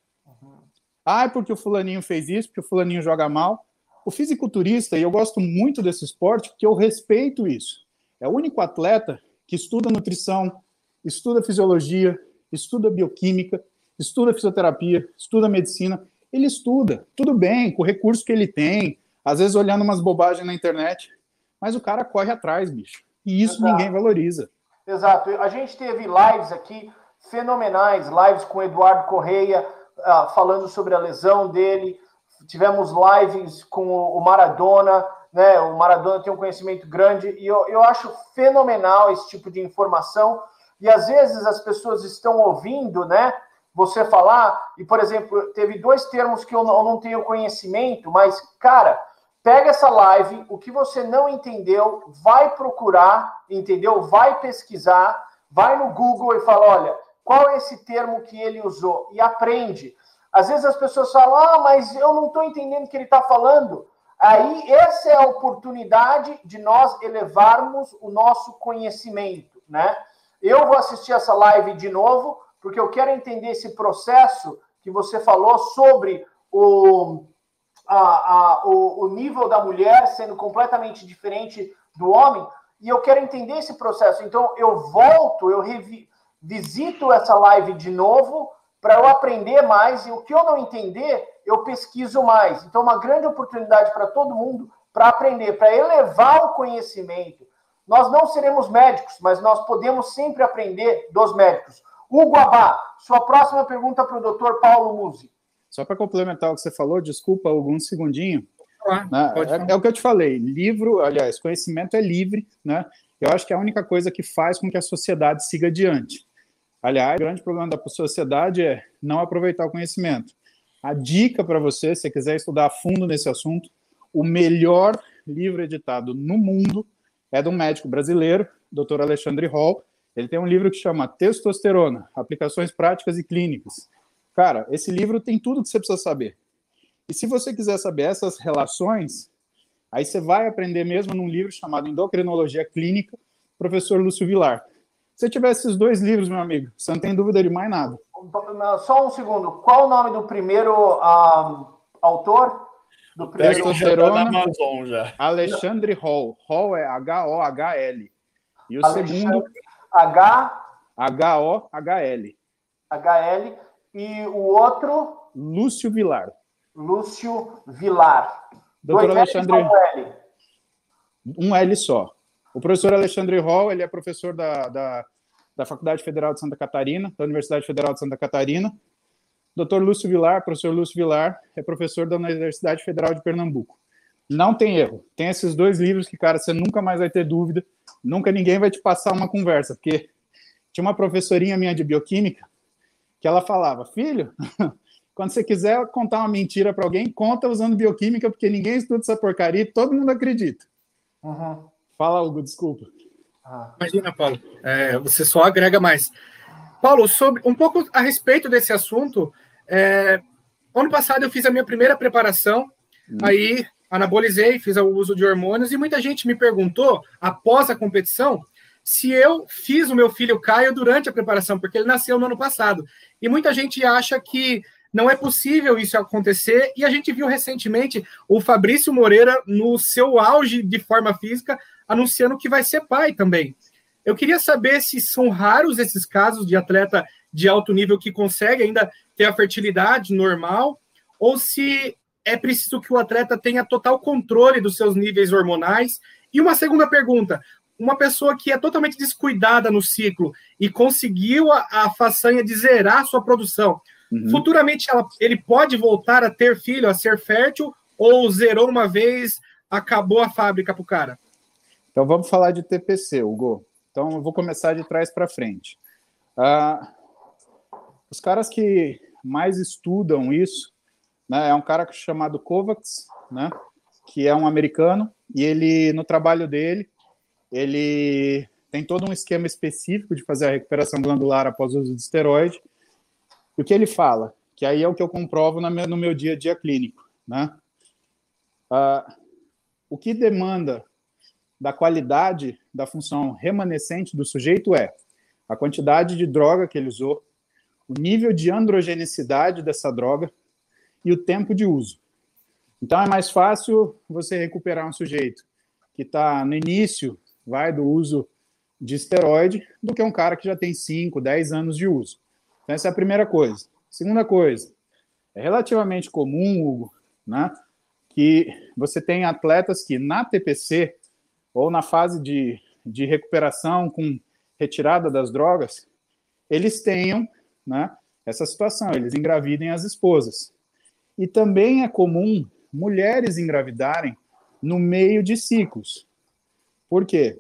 Ah, é porque o fulaninho fez isso, porque o fulaninho joga mal. O fisiculturista, e eu gosto muito desse esporte porque eu respeito isso, é o único atleta que estuda nutrição, estuda fisiologia, estuda bioquímica, estuda fisioterapia, estuda medicina. Ele estuda, tudo bem, com o recurso que ele tem, às vezes olhando umas bobagens na internet, mas o cara corre atrás, bicho. E isso Exato. ninguém valoriza. Exato. A gente teve lives aqui fenomenais, lives com o Eduardo Correia, uh, falando sobre a lesão dele. Tivemos lives com o Maradona, né? O Maradona tem um conhecimento grande e eu, eu acho fenomenal esse tipo de informação. E às vezes as pessoas estão ouvindo, né? Você falar, e por exemplo, teve dois termos que eu não, eu não tenho conhecimento, mas, cara, pega essa live, o que você não entendeu, vai procurar, entendeu? Vai pesquisar, vai no Google e fala: olha, qual é esse termo que ele usou? E aprende. Às vezes as pessoas falam: ah, mas eu não estou entendendo o que ele está falando. Aí, essa é a oportunidade de nós elevarmos o nosso conhecimento, né? Eu vou assistir essa live de novo, porque eu quero entender esse processo que você falou sobre o, a, a, o, o nível da mulher sendo completamente diferente do homem, e eu quero entender esse processo. Então, eu volto, eu revisito essa live de novo para eu aprender mais, e o que eu não entender, eu pesquiso mais. Então, uma grande oportunidade para todo mundo para aprender, para elevar o conhecimento. Nós não seremos médicos, mas nós podemos sempre aprender dos médicos. Hugo Abá, sua próxima pergunta para o doutor Paulo Musi. Só para complementar o que você falou, desculpa, algum segundinho. Ah, né? é, é, o que eu te falei, livro, aliás, conhecimento é livre, né? Eu acho que é a única coisa que faz com que a sociedade siga adiante. Aliás, o grande problema da sociedade é não aproveitar o conhecimento. A dica para você, se você quiser estudar a fundo nesse assunto, o melhor livro editado no mundo é de um médico brasileiro, Dr. Alexandre Hall. Ele tem um livro que chama Testosterona: Aplicações Práticas e Clínicas. Cara, esse livro tem tudo que você precisa saber. E se você quiser saber essas relações, aí você vai aprender mesmo num livro chamado Endocrinologia Clínica, professor Lúcio Vilar. Se tiver esses dois livros, meu amigo, você não tem dúvida de mais nada. Só um segundo. Qual o nome do primeiro um, autor? Do primeiro Testosterona Amazon já. Alexandre Hall. Hall é H-O-H-L. E o Alexandre segundo. H. H-O-H-L. H-L. E o outro? Lúcio Vilar. Lúcio Vilar. Doutor Dois Alexandre. Um L. Um L só. O professor Alexandre Hall, ele é professor da, da, da Faculdade Federal de Santa Catarina, da Universidade Federal de Santa Catarina. Doutor Lúcio Vilar, professor Lúcio Vilar, é professor da Universidade Federal de Pernambuco. Não tem erro. Tem esses dois livros que, cara, você nunca mais vai ter dúvida. Nunca ninguém vai te passar uma conversa, porque tinha uma professorinha minha de bioquímica que ela falava: Filho, quando você quiser contar uma mentira para alguém, conta usando bioquímica, porque ninguém estuda essa porcaria e todo mundo acredita. Uhum. Fala, Hugo, desculpa. Ah. Imagina, Paulo, é, você só agrega mais. Paulo, sobre um pouco a respeito desse assunto, é, ano passado eu fiz a minha primeira preparação, hum. aí anabolizei, fiz o uso de hormônios, e muita gente me perguntou, após a competição, se eu fiz o meu filho Caio durante a preparação, porque ele nasceu no ano passado. E muita gente acha que não é possível isso acontecer, e a gente viu recentemente o Fabrício Moreira, no seu auge de forma física, anunciando que vai ser pai também. Eu queria saber se são raros esses casos de atleta de alto nível que consegue ainda ter a fertilidade normal, ou se é preciso que o atleta tenha total controle dos seus níveis hormonais. E uma segunda pergunta: uma pessoa que é totalmente descuidada no ciclo e conseguiu a, a façanha de zerar sua produção, uhum. futuramente ela, ele pode voltar a ter filho, a ser fértil, ou zerou uma vez, acabou a fábrica para o cara? Então vamos falar de TPC, Hugo. Então eu vou começar de trás para frente. Uh, os caras que mais estudam isso, né, é um cara chamado Kovacs, né, que é um americano, e ele, no trabalho dele, ele tem todo um esquema específico de fazer a recuperação glandular após o uso de esteroide. E o que ele fala? Que aí é o que eu comprovo no meu dia a dia clínico, né? Uh, o que demanda da qualidade da função remanescente do sujeito é a quantidade de droga que ele usou, o nível de androgenicidade dessa droga e o tempo de uso. Então é mais fácil você recuperar um sujeito que está no início, vai do uso de esteroide, do que um cara que já tem 5, 10 anos de uso. Então essa é a primeira coisa. Segunda coisa, é relativamente comum, Hugo, né, que você tem atletas que na TPC ou na fase de, de recuperação com retirada das drogas, eles tenham né, essa situação, eles engravidem as esposas. E também é comum mulheres engravidarem no meio de ciclos. Por quê?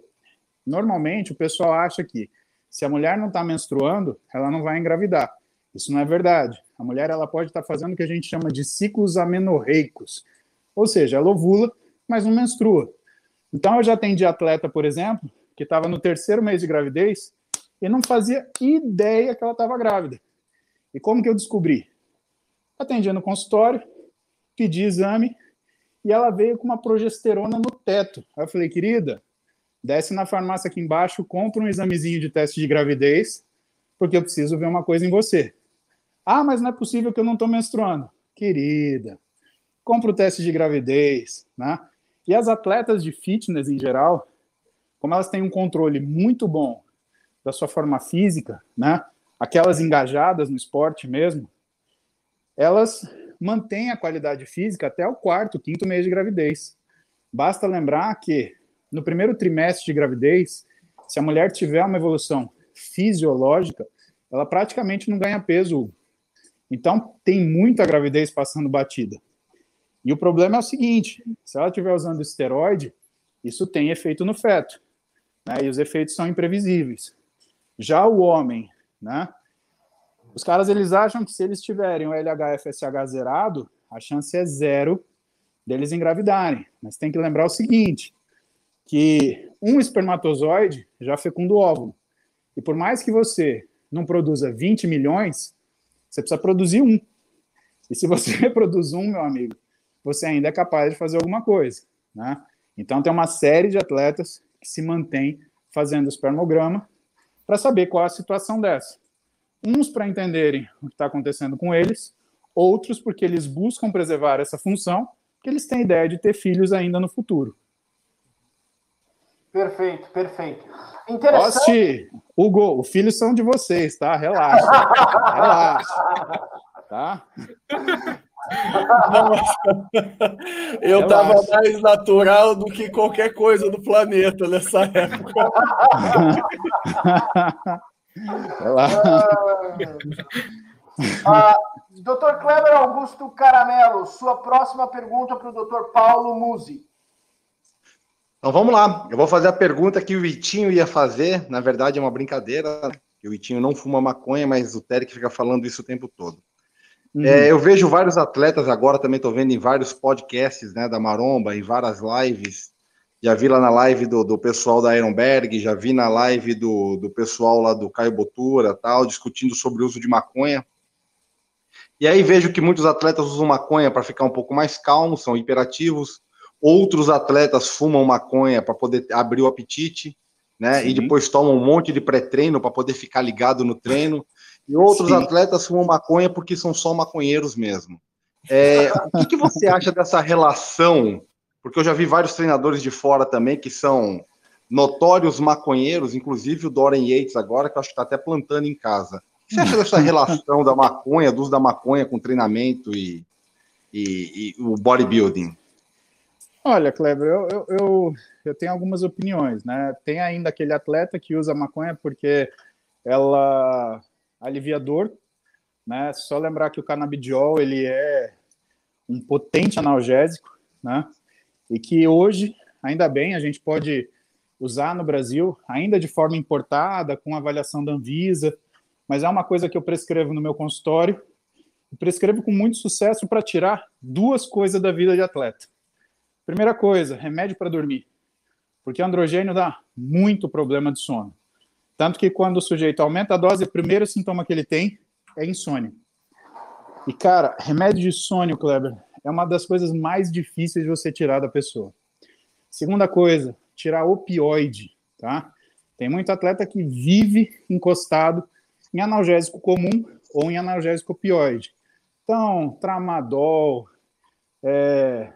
Normalmente o pessoal acha que se a mulher não está menstruando, ela não vai engravidar. Isso não é verdade. A mulher ela pode estar tá fazendo o que a gente chama de ciclos amenorreicos. Ou seja, ela ovula, mas não menstrua. Então eu já atendi atleta, por exemplo, que estava no terceiro mês de gravidez e não fazia ideia que ela estava grávida. E como que eu descobri? Atendi no consultório, pedi exame e ela veio com uma progesterona no teto. Aí eu falei, querida, desce na farmácia aqui embaixo, compra um examezinho de teste de gravidez, porque eu preciso ver uma coisa em você. Ah, mas não é possível que eu não estou menstruando. Querida, compra o teste de gravidez, né? E as atletas de fitness em geral, como elas têm um controle muito bom da sua forma física, né? Aquelas engajadas no esporte mesmo, elas mantêm a qualidade física até o quarto, quinto mês de gravidez. Basta lembrar que no primeiro trimestre de gravidez, se a mulher tiver uma evolução fisiológica, ela praticamente não ganha peso. Então, tem muita gravidez passando batida. E o problema é o seguinte: se ela estiver usando esteroide, isso tem efeito no feto. Né? E os efeitos são imprevisíveis. Já o homem, né? Os caras eles acham que se eles tiverem o LH-FSH zerado, a chance é zero deles engravidarem. Mas tem que lembrar o seguinte: que um espermatozoide já fecunda o óvulo. E por mais que você não produza 20 milhões, você precisa produzir um. E se você produz um, meu amigo, você ainda é capaz de fazer alguma coisa. Né? Então, tem uma série de atletas que se mantém fazendo espermograma para saber qual é a situação dessa. Uns para entenderem o que está acontecendo com eles, outros porque eles buscam preservar essa função, porque eles têm ideia de ter filhos ainda no futuro. Perfeito, perfeito. Interessante. Osti, Hugo, os filhos são de vocês, tá? Relaxa. Relaxa. Tá? Eu estava mais natural do que qualquer coisa do planeta nessa época. ah, Dr. Kleber Augusto Caramelo, sua próxima pergunta para o Dr. Paulo Musi. Então vamos lá. Eu vou fazer a pergunta que o Vitinho ia fazer. Na verdade, é uma brincadeira. Né? O Vitinho não fuma maconha, mas o Terek fica falando isso o tempo todo. Uhum. É, eu vejo vários atletas agora, também estou vendo em vários podcasts né, da Maromba, em várias lives. Já vi lá na live do, do pessoal da Ironberg, já vi na live do, do pessoal lá do Caio Botura, tal, discutindo sobre o uso de maconha. E aí vejo que muitos atletas usam maconha para ficar um pouco mais calmos, são hiperativos, Outros atletas fumam maconha para poder abrir o apetite, né? Sim. E depois tomam um monte de pré-treino para poder ficar ligado no treino. E outros Sim. atletas fumam maconha porque são só maconheiros mesmo. É, o que, que, você acha dessa relação? Porque eu já vi vários treinadores de fora também que são notórios maconheiros, inclusive o Dorian Yates agora, que eu acho que está até plantando em casa. O que você acha dessa relação da maconha, do uso da maconha com treinamento e, e, e o bodybuilding? Olha, Kleber, eu, eu, eu, eu, tenho algumas opiniões, né? Tem ainda aquele atleta que usa maconha porque ela alivia dor, né? Só lembrar que o canabidiol, ele é um potente analgésico, né? E que hoje, ainda bem, a gente pode usar no Brasil, ainda de forma importada, com avaliação da Anvisa, mas é uma coisa que eu prescrevo no meu consultório, prescrevo com muito sucesso para tirar duas coisas da vida de atleta Primeira coisa, remédio para dormir. Porque androgênio dá muito problema de sono. Tanto que quando o sujeito aumenta a dose, o primeiro sintoma que ele tem é insônia. E, cara, remédio de sono, Kleber, é uma das coisas mais difíceis de você tirar da pessoa. Segunda coisa, tirar opioide, tá? Tem muito atleta que vive encostado em analgésico comum ou em analgésico opioide. Então, tramadol, é,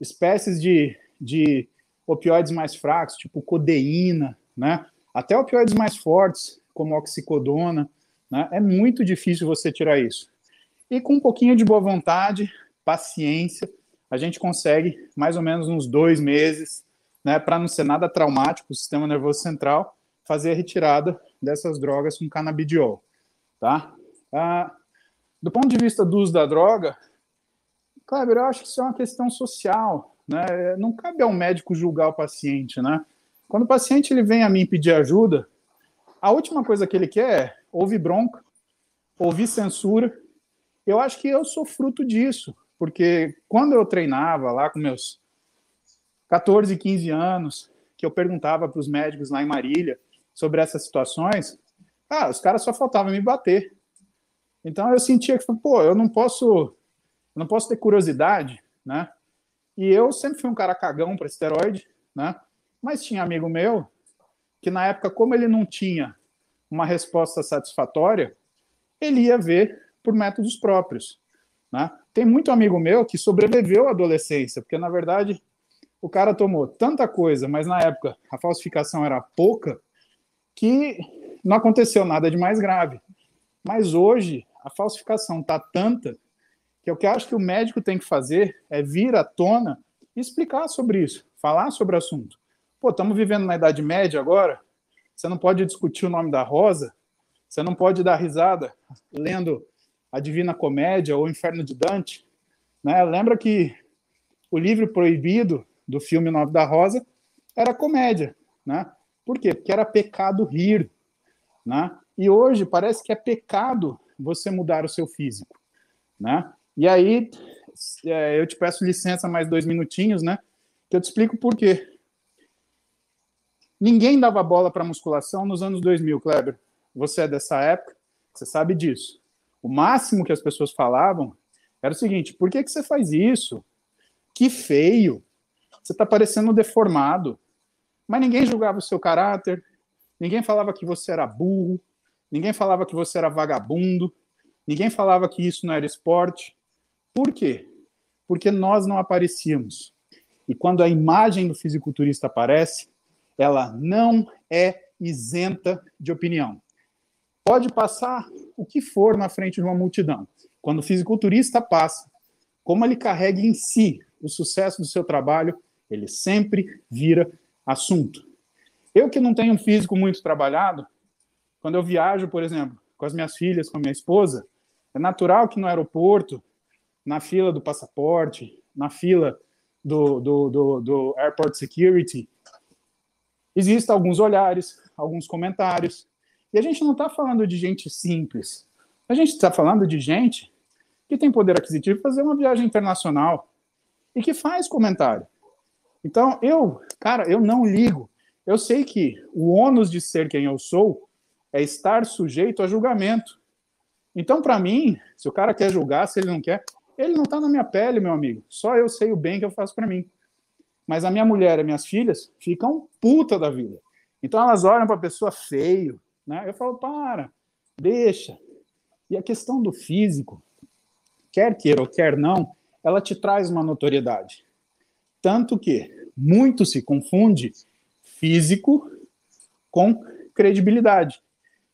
espécies de, de opioides mais fracos, tipo codeína, né? Até opioides mais fortes, como oxicodona, né? É muito difícil você tirar isso. E com um pouquinho de boa vontade, paciência, a gente consegue mais ou menos uns dois meses, né? Para não ser nada traumático, o sistema nervoso central, fazer a retirada dessas drogas com canabidiol, tá? Ah, do ponto de vista do uso da droga, Kleber, eu acho que isso é uma questão social, né? Não cabe ao médico julgar o paciente, né? Quando o paciente ele vem a mim pedir ajuda, a última coisa que ele quer é ouvir bronca, ouvir censura. Eu acho que eu sou fruto disso, porque quando eu treinava lá com meus 14, 15 anos, que eu perguntava para os médicos lá em Marília sobre essas situações, ah, os caras só faltavam me bater. Então eu sentia que, pô, eu não posso não posso ter curiosidade, né? E eu sempre fui um cara cagão para esteroide, né? Mas tinha amigo meu que na época, como ele não tinha uma resposta satisfatória, ele ia ver por métodos próprios, né? Tem muito amigo meu que sobreviveu à adolescência, porque na verdade o cara tomou tanta coisa, mas na época a falsificação era pouca, que não aconteceu nada de mais grave. Mas hoje a falsificação tá tanta que o que eu acho que o médico tem que fazer é vir à tona e explicar sobre isso, falar sobre o assunto. Pô, estamos vivendo na Idade Média agora, você não pode discutir o nome da rosa, você não pode dar risada lendo a Divina Comédia ou o Inferno de Dante. Né? Lembra que o livro proibido do filme Nome da Rosa era comédia. Né? Por quê? Porque era pecado rir. Né? E hoje parece que é pecado você mudar o seu físico. Né? E aí, é, eu te peço licença mais dois minutinhos, né? Que eu te explico por quê. Ninguém dava bola para musculação nos anos 2000, Kleber. Você é dessa época, você sabe disso. O máximo que as pessoas falavam era o seguinte: por que, que você faz isso? Que feio. Você está parecendo deformado. Mas ninguém julgava o seu caráter, ninguém falava que você era burro, ninguém falava que você era vagabundo, ninguém falava que isso não era esporte. Por quê? Porque nós não aparecíamos. E quando a imagem do fisiculturista aparece, ela não é isenta de opinião. Pode passar o que for na frente de uma multidão. Quando o fisiculturista passa, como ele carrega em si o sucesso do seu trabalho, ele sempre vira assunto. Eu que não tenho um físico muito trabalhado, quando eu viajo, por exemplo, com as minhas filhas, com a minha esposa, é natural que no aeroporto na fila do passaporte, na fila do, do, do, do Airport Security, existem alguns olhares, alguns comentários. E a gente não está falando de gente simples. A gente está falando de gente que tem poder aquisitivo para fazer uma viagem internacional e que faz comentário. Então, eu, cara, eu não ligo. Eu sei que o ônus de ser quem eu sou é estar sujeito a julgamento. Então, para mim, se o cara quer julgar, se ele não quer, ele não está na minha pele, meu amigo. Só eu sei o bem que eu faço para mim. Mas a minha mulher e minhas filhas ficam puta da vida. Então elas olham para a pessoa feio, né? Eu falo, para, deixa. E a questão do físico, quer queira ou quer não, ela te traz uma notoriedade. Tanto que muito se confunde físico com credibilidade.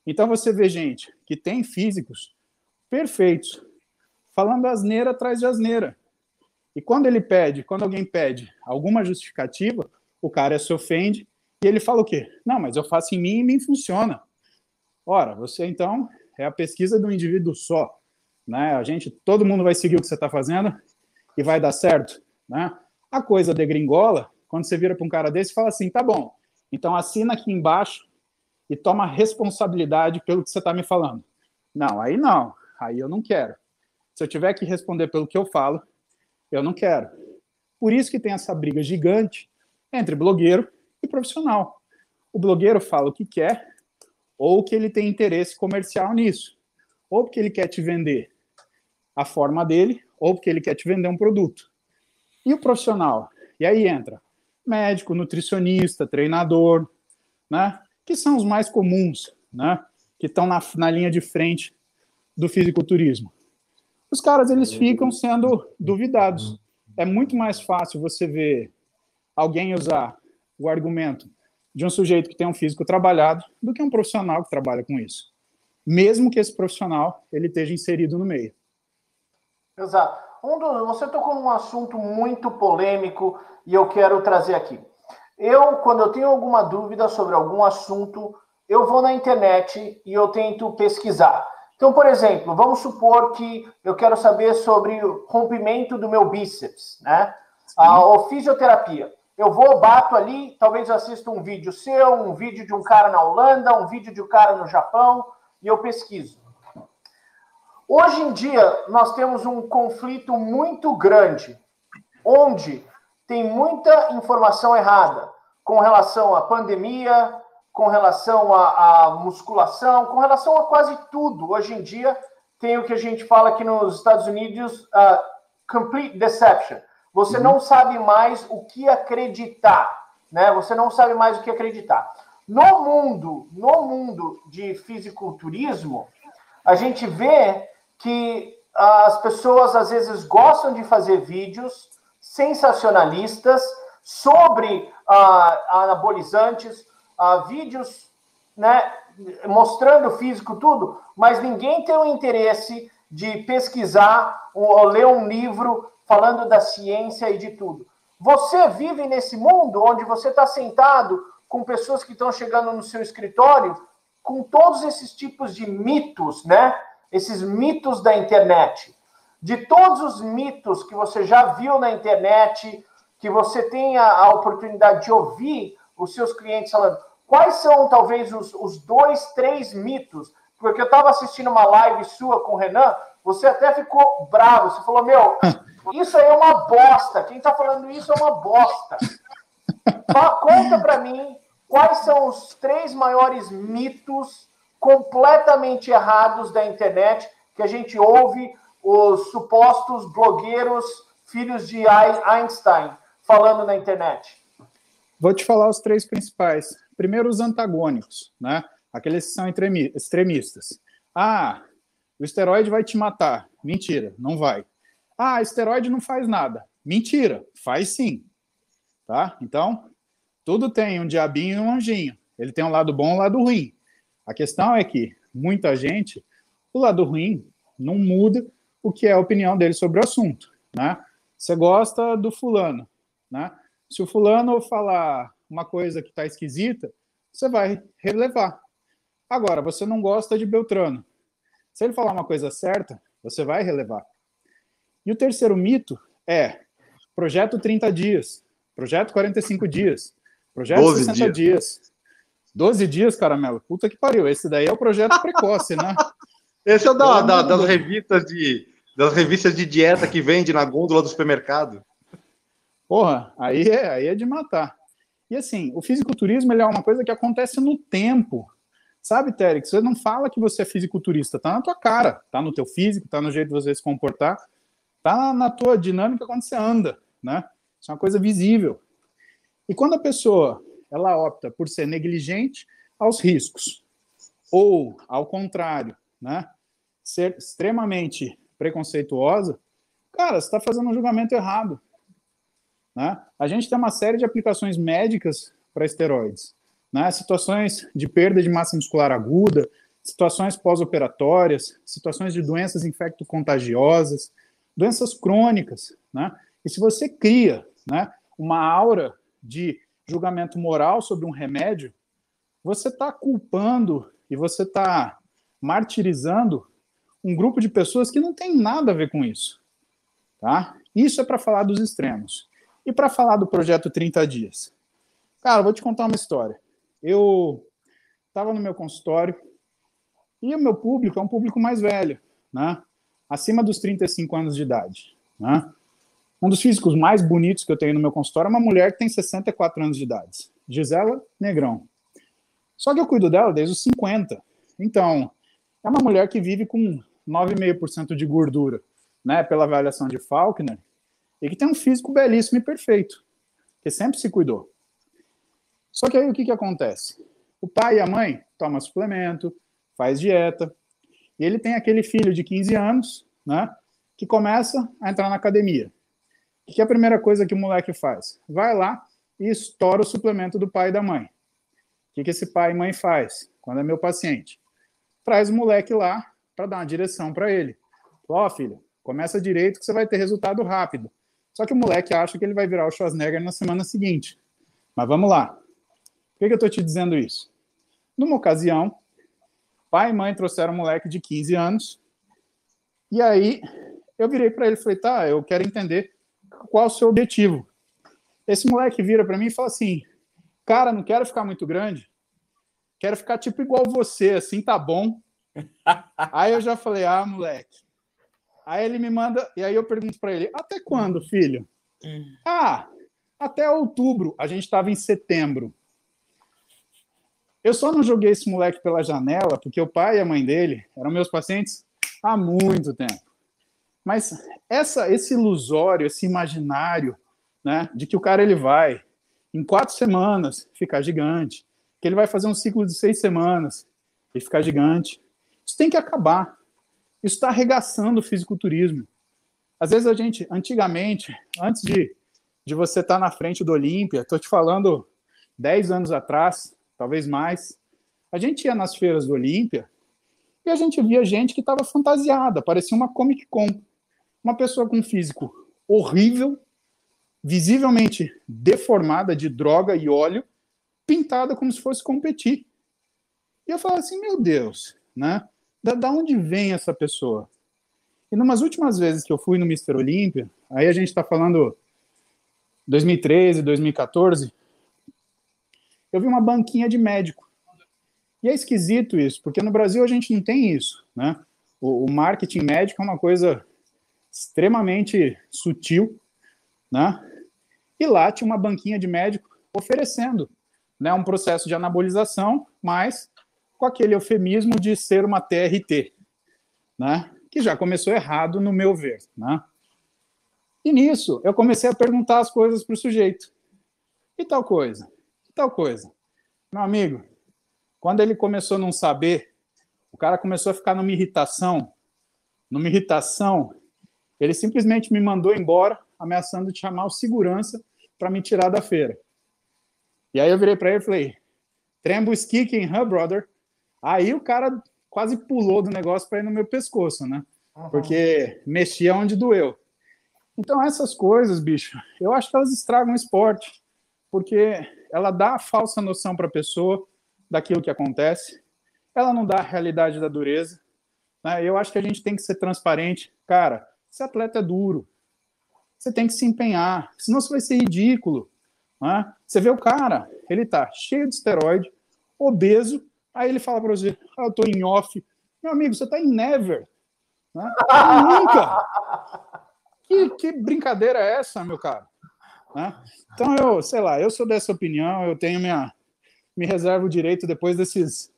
Então você vê gente que tem físicos perfeitos, falando asneira atrás de asneira. E quando ele pede, quando alguém pede alguma justificativa, o cara se ofende e ele fala o quê? Não, mas eu faço em mim e em mim funciona. Ora, você então é a pesquisa do indivíduo só, né? A gente, todo mundo vai seguir o que você está fazendo e vai dar certo, né? A coisa degringola quando você vira para um cara desse e fala assim, tá bom, então assina aqui embaixo e toma responsabilidade pelo que você está me falando. Não, aí não, aí eu não quero. Se eu tiver que responder pelo que eu falo, eu não quero. Por isso que tem essa briga gigante entre blogueiro e profissional. O blogueiro fala o que quer, ou que ele tem interesse comercial nisso, ou porque ele quer te vender a forma dele, ou porque ele quer te vender um produto. E o profissional? E aí entra médico, nutricionista, treinador, né? Que são os mais comuns, né? Que estão na, na linha de frente do fisiculturismo os caras eles ficam sendo duvidados. é muito mais fácil você ver alguém usar o argumento de um sujeito que tem um físico trabalhado do que um profissional que trabalha com isso. Mesmo que esse profissional ele esteja inserido no meio. Exato. Um do, você tocou num assunto muito polêmico e eu quero trazer aqui. Eu, quando eu tenho alguma dúvida sobre algum assunto, eu vou na internet e eu tento pesquisar. Então, por exemplo, vamos supor que eu quero saber sobre o rompimento do meu bíceps, né? A, fisioterapia. Eu vou, bato ali, talvez assista um vídeo seu, um vídeo de um cara na Holanda, um vídeo de um cara no Japão, e eu pesquiso. Hoje em dia, nós temos um conflito muito grande, onde tem muita informação errada com relação à pandemia, com relação à, musculação, com relação a quase tudo. Hoje em dia, tem o que a gente fala aqui nos Estados Unidos, uh, complete deception. Você uhum. não sabe mais o que acreditar, né? Você não sabe mais o que acreditar. No mundo, no mundo de fisiculturismo, a gente vê que as pessoas às vezes gostam de fazer vídeos sensacionalistas sobre uh, anabolizantes, uh, vídeos né, mostrando físico, tudo, mas ninguém tem o interesse de pesquisar ou ler um livro falando da ciência e de tudo. Você vive nesse mundo onde você está sentado com pessoas que estão chegando no seu escritório com todos esses tipos de mitos, né? Esses mitos da internet. De todos os mitos que você já viu na internet, que você tenha a oportunidade de ouvir os seus clientes falando, Quais são, talvez, os, os dois, três mitos? Porque eu estava assistindo uma live sua com o Renan, você até ficou bravo. Você falou, meu, isso aí é uma bosta. Quem está falando isso é uma bosta. Conta para mim quais são os três maiores mitos completamente errados da internet que a gente ouve os supostos blogueiros filhos de Einstein falando na internet. Vou te falar os três principais. Primeiro, os antagônicos, né? Aqueles que são extremistas. Ah, o esteroide vai te matar. Mentira, não vai. Ah, esteroide não faz nada. Mentira, faz sim. Tá? Então, tudo tem um diabinho e um anjinho. Ele tem um lado bom e um lado ruim. A questão é que muita gente, o lado ruim não muda o que é a opinião dele sobre o assunto, né? Você gosta do fulano, né? Se o fulano falar uma coisa que está esquisita, você vai relevar. Agora, você não gosta de Beltrano. Se ele falar uma coisa certa, você vai relevar. E o terceiro mito é projeto 30 dias, projeto 45 dias, projeto 60 dias. dias. 12 dias, caramelo. Puta que pariu. Esse daí é o projeto precoce, né? Esse é o da, da, das revistas de das revistas de dieta que vende na gôndola do supermercado. Porra, aí é, aí é de matar. E assim, o fisiculturismo é uma coisa que acontece no tempo. Sabe, Terek? Você não fala que você é fisiculturista, tá na tua cara, tá no teu físico, tá no jeito de você se comportar, tá na tua dinâmica quando você anda, né? Isso é uma coisa visível. E quando a pessoa ela opta por ser negligente aos riscos, ou ao contrário, né? Ser extremamente preconceituosa, cara, você está fazendo um julgamento errado. Né? A gente tem uma série de aplicações médicas para esteroides, né? situações de perda de massa muscular aguda, situações pós-operatórias, situações de doenças infecto-contagiosas, doenças crônicas. Né? E se você cria né, uma aura de julgamento moral sobre um remédio, você está culpando e você está martirizando um grupo de pessoas que não tem nada a ver com isso. Tá? Isso é para falar dos extremos. E para falar do projeto 30 dias? Cara, vou te contar uma história. Eu estava no meu consultório e o meu público é um público mais velho, né? Acima dos 35 anos de idade, né? Um dos físicos mais bonitos que eu tenho no meu consultório é uma mulher que tem 64 anos de idade, Gisela Negrão. Só que eu cuido dela desde os 50. Então, é uma mulher que vive com 9,5% de gordura, né, pela avaliação de Faulkner, e que tem um físico belíssimo e perfeito, que sempre se cuidou. Só que aí o que, que acontece? O pai e a mãe tomam suplemento, faz dieta, e ele tem aquele filho de 15 anos, né, que começa a entrar na academia. O que é a primeira coisa que o moleque faz? Vai lá e estoura o suplemento do pai e da mãe. O que, que esse pai e mãe faz? Quando é meu paciente? Traz o moleque lá para dar uma direção para ele. Ó, oh, filho, começa direito que você vai ter resultado rápido. Só que o moleque acha que ele vai virar o Schwarzenegger na semana seguinte. Mas vamos lá. Por que, que eu estou te dizendo isso? Numa ocasião, pai e mãe trouxeram um moleque de 15 anos. E aí eu virei para ele e falei: tá, eu quero entender qual é o seu objetivo. Esse moleque vira para mim e fala assim: cara, não quero ficar muito grande, quero ficar tipo igual você, assim tá bom. aí eu já falei: ah, moleque. Aí ele me manda, e aí eu pergunto para ele: até quando, filho? Hum. Ah, até outubro. A gente estava em setembro. Eu só não joguei esse moleque pela janela porque o pai e a mãe dele eram meus pacientes há muito tempo. Mas essa, esse ilusório, esse imaginário, né, de que o cara ele vai em quatro semanas ficar gigante, que ele vai fazer um ciclo de seis semanas e ficar gigante, isso tem que acabar. Isso está arregaçando o fisiculturismo. Às vezes a gente, antigamente, antes de, de você estar tá na frente do Olímpia, estou te falando dez anos atrás, talvez mais, a gente ia nas feiras do Olímpia e a gente via gente que estava fantasiada, parecia uma Comic Con. Uma pessoa com um físico horrível, visivelmente deformada de droga e óleo, pintada como se fosse competir. E eu falo assim, meu Deus, né? Da, da onde vem essa pessoa? E numas últimas vezes que eu fui no Mister Olímpia, aí a gente está falando 2013, 2014, eu vi uma banquinha de médico. E é esquisito isso, porque no Brasil a gente não tem isso, né? O, o marketing médico é uma coisa extremamente sutil, né? E lá tinha uma banquinha de médico oferecendo, né, um processo de anabolização, mas com aquele eufemismo de ser uma TRT, né? Que já começou errado no meu ver, né? E nisso eu comecei a perguntar as coisas para o sujeito. E tal coisa? E tal coisa? Meu amigo, quando ele começou a não saber, o cara começou a ficar numa irritação, numa irritação ele simplesmente me mandou embora, ameaçando de chamar o segurança para me tirar da feira. E aí eu virei para ele e falei: Trembus kicking, huh, brother? Aí o cara quase pulou do negócio para ir no meu pescoço, né? Uhum. Porque mexia onde doeu. Então, essas coisas, bicho, eu acho que elas estragam o esporte, porque ela dá a falsa noção para a pessoa daquilo que acontece, ela não dá a realidade da dureza. Né? Eu acho que a gente tem que ser transparente. Cara, esse atleta é duro. Você tem que se empenhar, senão você vai ser ridículo. Né? Você vê o cara, ele tá cheio de esteroide, obeso, aí ele fala para você, ah, eu tô em off. Meu amigo, você tá em never. Né? Nunca! Que, que brincadeira é essa, meu cara? Né? Então, eu, sei lá, eu sou dessa opinião, eu tenho minha. Me reservo o direito, depois desses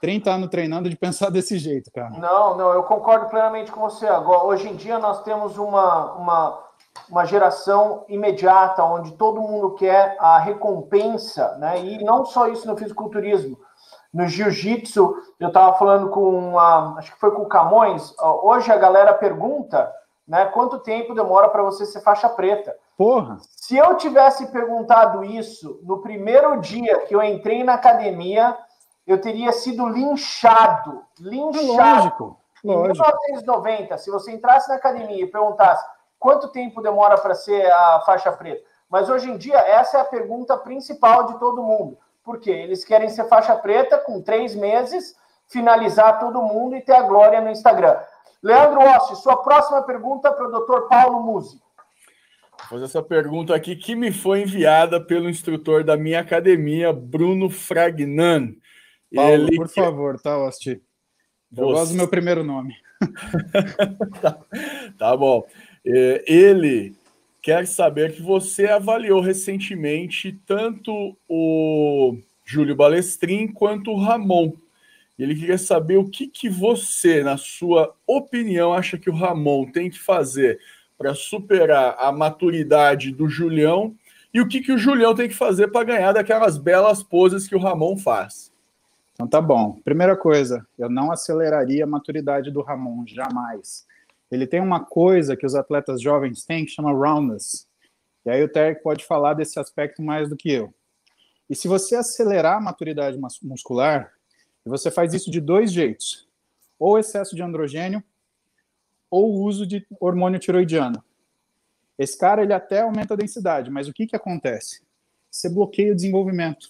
30 anos treinando de pensar desse jeito, cara. Não, não, eu concordo plenamente com você. Agora, hoje em dia nós temos uma, uma, uma geração imediata, onde todo mundo quer a recompensa, né? E não só isso no fisiculturismo. No jiu-jitsu, eu estava falando com, a, acho que foi com o Camões, hoje a galera pergunta, né, quanto tempo demora para você ser faixa preta. Porra! Se eu tivesse perguntado isso no primeiro dia que eu entrei na academia, eu teria sido linchado. Linchado. Lógico, lógico. Em 1990, se você entrasse na academia e perguntasse quanto tempo demora para ser a faixa preta, mas hoje em dia essa é a pergunta principal de todo mundo. Por quê? Eles querem ser faixa preta com três meses, finalizar todo mundo e ter a glória no Instagram. Leandro Ossi, sua próxima pergunta para o Dr. Paulo Musi. Vou fazer essa pergunta aqui que me foi enviada pelo instrutor da minha academia, Bruno Fragnan. Paulo, ele... por favor, tá, Osti? Eu Você... gosto do meu primeiro nome. tá, tá bom. É, ele quer saber que você avaliou recentemente tanto o Júlio Balestrin quanto o Ramon. Ele queria saber o que, que você, na sua opinião, acha que o Ramon tem que fazer para superar a maturidade do Julião e o que, que o Julião tem que fazer para ganhar daquelas belas poses que o Ramon faz. Então tá bom. Primeira coisa, eu não aceleraria a maturidade do Ramon, jamais. Ele tem uma coisa que os atletas jovens têm que chama roundness. E aí o Terek pode falar desse aspecto mais do que eu. E se você acelerar a maturidade muscular, você faz isso de dois jeitos: ou excesso de androgênio, ou uso de hormônio tiroidiano. Esse cara ele até aumenta a densidade, mas o que que acontece? Você bloqueia o desenvolvimento.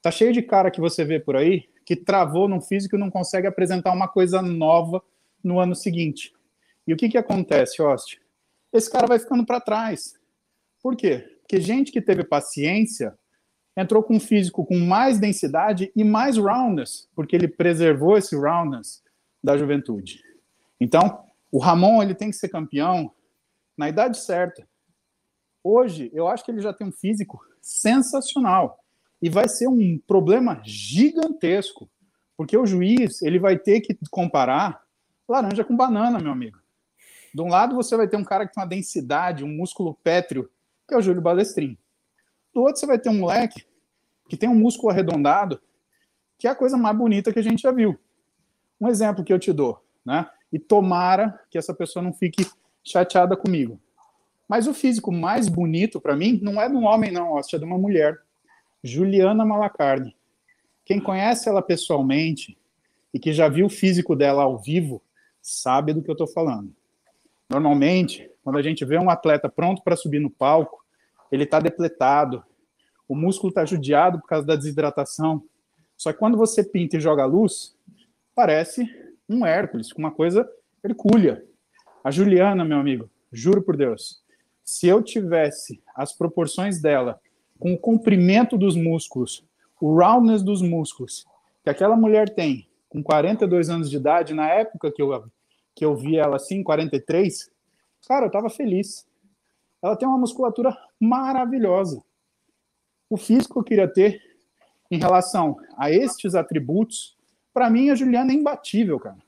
Tá cheio de cara que você vê por aí que travou no físico e não consegue apresentar uma coisa nova no ano seguinte. E o que que acontece, Oste? Esse cara vai ficando para trás. Por quê? Porque gente que teve paciência entrou com um físico com mais densidade e mais roundness, porque ele preservou esse roundness da juventude. Então, o Ramon ele tem que ser campeão na idade certa. Hoje, eu acho que ele já tem um físico sensacional e vai ser um problema gigantesco, porque o juiz ele vai ter que comparar laranja com banana, meu amigo. De um lado você vai ter um cara que tem uma densidade, um músculo pétreo, que é o Júlio Balestrin. Do outro, você vai ter um moleque que tem um músculo arredondado, que é a coisa mais bonita que a gente já viu. Um exemplo que eu te dou, né? E tomara que essa pessoa não fique chateada comigo. Mas o físico mais bonito para mim não é de um homem, não, é de uma mulher. Juliana Malacarne. Quem conhece ela pessoalmente e que já viu o físico dela ao vivo, sabe do que eu estou falando. Normalmente, quando a gente vê um atleta pronto para subir no palco, ele está depletado, o músculo está judiado por causa da desidratação. Só que quando você pinta e joga luz, parece um Hércules, com uma coisa hercúlea. A Juliana, meu amigo, juro por Deus, se eu tivesse as proporções dela com o comprimento dos músculos, o roundness dos músculos que aquela mulher tem com 42 anos de idade, na época que eu, que eu vi ela assim, 43, cara, eu tava feliz. Ela tem uma musculatura maravilhosa. O físico que eu queria ter em relação a estes atributos, para mim a Juliana é imbatível, cara.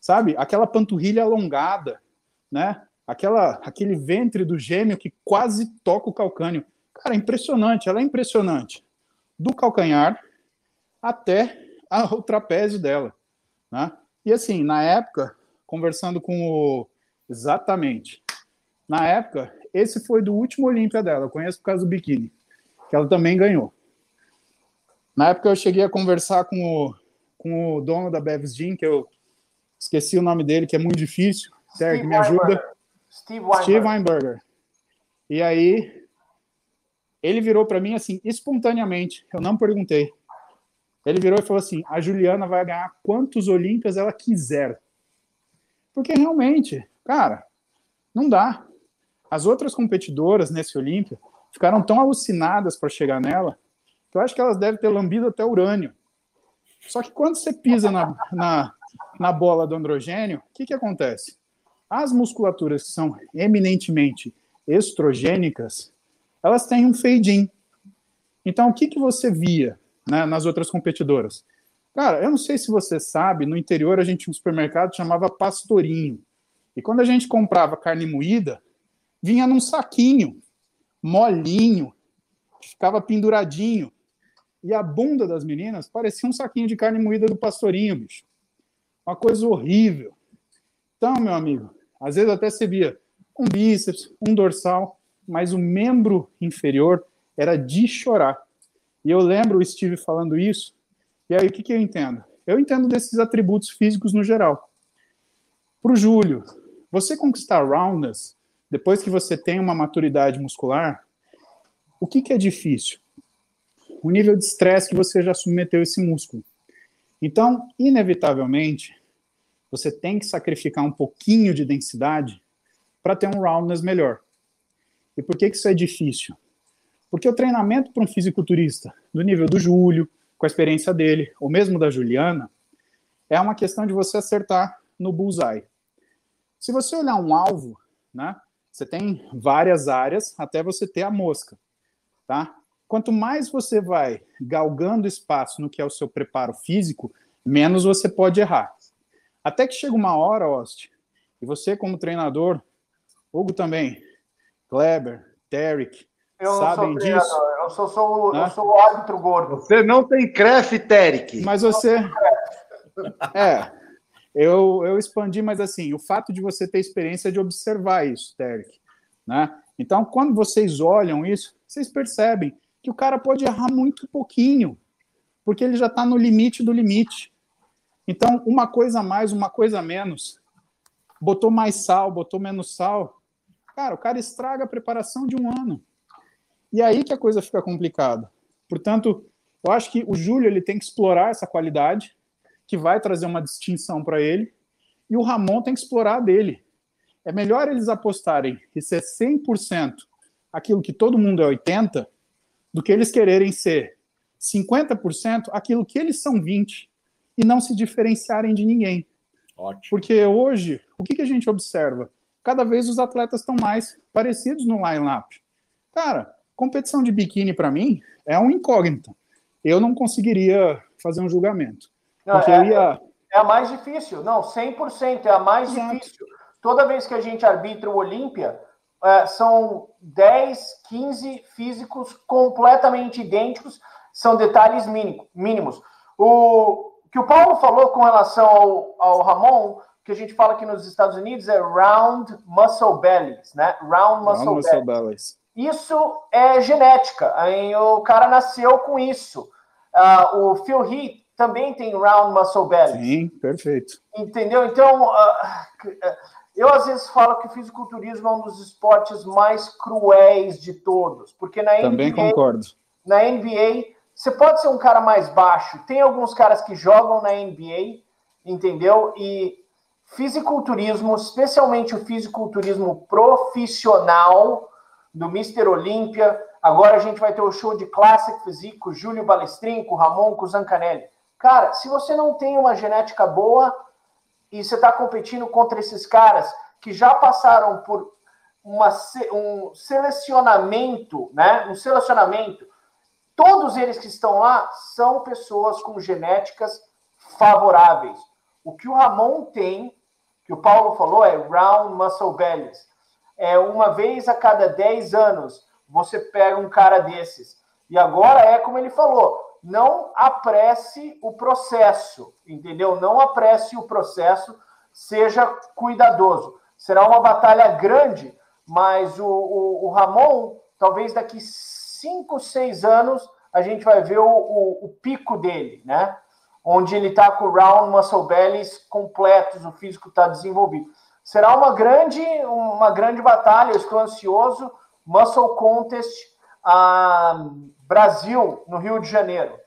Sabe? Aquela panturrilha alongada, né? Aquela, aquele ventre do gêmeo que quase toca o calcânio. Cara, é impressionante, ela é impressionante. Do calcanhar até o trapézio dela, né? E assim, na época, conversando com o exatamente. Na época, esse foi do último Olímpia dela, eu conheço por causa do biquíni, que ela também ganhou. Na época eu cheguei a conversar com o, com o dono da Bevis Jean, que eu esqueci o nome dele, que é muito difícil. Steve me ajuda. Steve Weinberger. Steve Weinberger. E aí, ele virou para mim assim, espontaneamente, eu não perguntei. Ele virou e falou assim: a Juliana vai ganhar quantos Olímpias ela quiser. Porque realmente, cara, não dá. As outras competidoras nesse Olímpia ficaram tão alucinadas para chegar nela que eu acho que elas devem ter lambido até urânio. Só que quando você pisa na, na, na bola do androgênio, o que, que acontece? As musculaturas que são eminentemente estrogênicas, elas têm um fade-in. Então, o que, que você via né, nas outras competidoras? Cara, eu não sei se você sabe, no interior a gente tinha um supermercado chamava Pastorinho. E quando a gente comprava carne moída, vinha num saquinho, molinho, ficava penduradinho. E a bunda das meninas parecia um saquinho de carne moída do pastorinho, bicho. Uma coisa horrível. Então, meu amigo, às vezes até você via um bíceps, um dorsal, mas o membro inferior era de chorar. E eu lembro o Steve falando isso, e aí o que, que eu entendo? Eu entendo desses atributos físicos no geral. Para o Júlio, você conquistar roundness depois que você tem uma maturidade muscular, o que, que é difícil? O nível de estresse que você já submeteu esse músculo. Então, inevitavelmente, você tem que sacrificar um pouquinho de densidade para ter um roundness melhor. E por que, que isso é difícil? Porque o treinamento para um fisiculturista do nível do Júlio, com a experiência dele, ou mesmo da Juliana, é uma questão de você acertar no bullseye. Se você olhar um alvo, né, você tem várias áreas até você ter a mosca, tá? Quanto mais você vai galgando espaço no que é o seu preparo físico, menos você pode errar. Até que chega uma hora, Ost, e você como treinador, Hugo também, Kleber, Derek, eu sabem disso. Eu sou, sou, né? eu sou o árbitro gordo. Você não tem crefe, Derek. Mas você... É, eu, eu expandi, mas assim, o fato de você ter experiência de observar isso, Derek, né? Então, quando vocês olham isso, vocês percebem que o cara pode errar muito pouquinho, porque ele já está no limite do limite. Então, uma coisa a mais, uma coisa a menos, botou mais sal, botou menos sal, cara, o cara estraga a preparação de um ano. E aí que a coisa fica complicada. Portanto, eu acho que o Júlio ele tem que explorar essa qualidade, que vai trazer uma distinção para ele, e o Ramon tem que explorar dele. É melhor eles apostarem e ser 100% aquilo que todo mundo é 80%, do que eles quererem ser 50% aquilo que eles são 20% e não se diferenciarem de ninguém. Ótimo. Porque hoje, o que, que a gente observa? Cada vez os atletas estão mais parecidos no line-up. Cara, competição de biquíni para mim é um incógnito. Eu não conseguiria fazer um julgamento. Não, é, ia... é, a mais difícil. Não, 100% é a mais Exato. difícil. Toda vez que a gente arbitra o Olímpia, é, são 10, 15 físicos completamente idênticos, são detalhes mínimos. O que o Paulo falou com relação ao, ao Ramon, que a gente fala aqui nos Estados Unidos é round muscle bellies, né? Round muscle, round muscle bellies. Isso é genética. Aí o cara nasceu com isso. Uh, o Phil Heath também tem round muscle belly. Sim, perfeito. Entendeu? Então, uh, eu às vezes falo que o fisiculturismo é um dos esportes mais cruéis de todos, porque na também NBA, concordo. Na NBA, você pode ser um cara mais baixo. Tem alguns caras que jogam na NBA, entendeu? E fisiculturismo, especialmente o fisiculturismo profissional, do Mr. Olímpia. Agora a gente vai ter o show de Classic Physique Júlio Balestrin, com Ramon, com Zancanelli. Cara, se você não tem uma genética boa e você está competindo contra esses caras que já passaram por uma, um selecionamento, né? Um selecionamento. Todos eles que estão lá são pessoas com genéticas favoráveis. O que o Ramon tem, que o Paulo falou, é round muscle bellies é, uma vez a cada 10 anos você pega um cara desses. E agora é como ele falou: não apresse o processo, entendeu? Não apresse o processo, seja cuidadoso. Será uma batalha grande, mas o, o, o Ramon, talvez daqui 5, 6 anos, a gente vai ver o, o, o pico dele, né? Onde ele está com o round muscle bellies completos, o físico está desenvolvido. Será uma grande, uma grande batalha. Eu estou ansioso. Muscle Contest ah, Brasil, no Rio de Janeiro.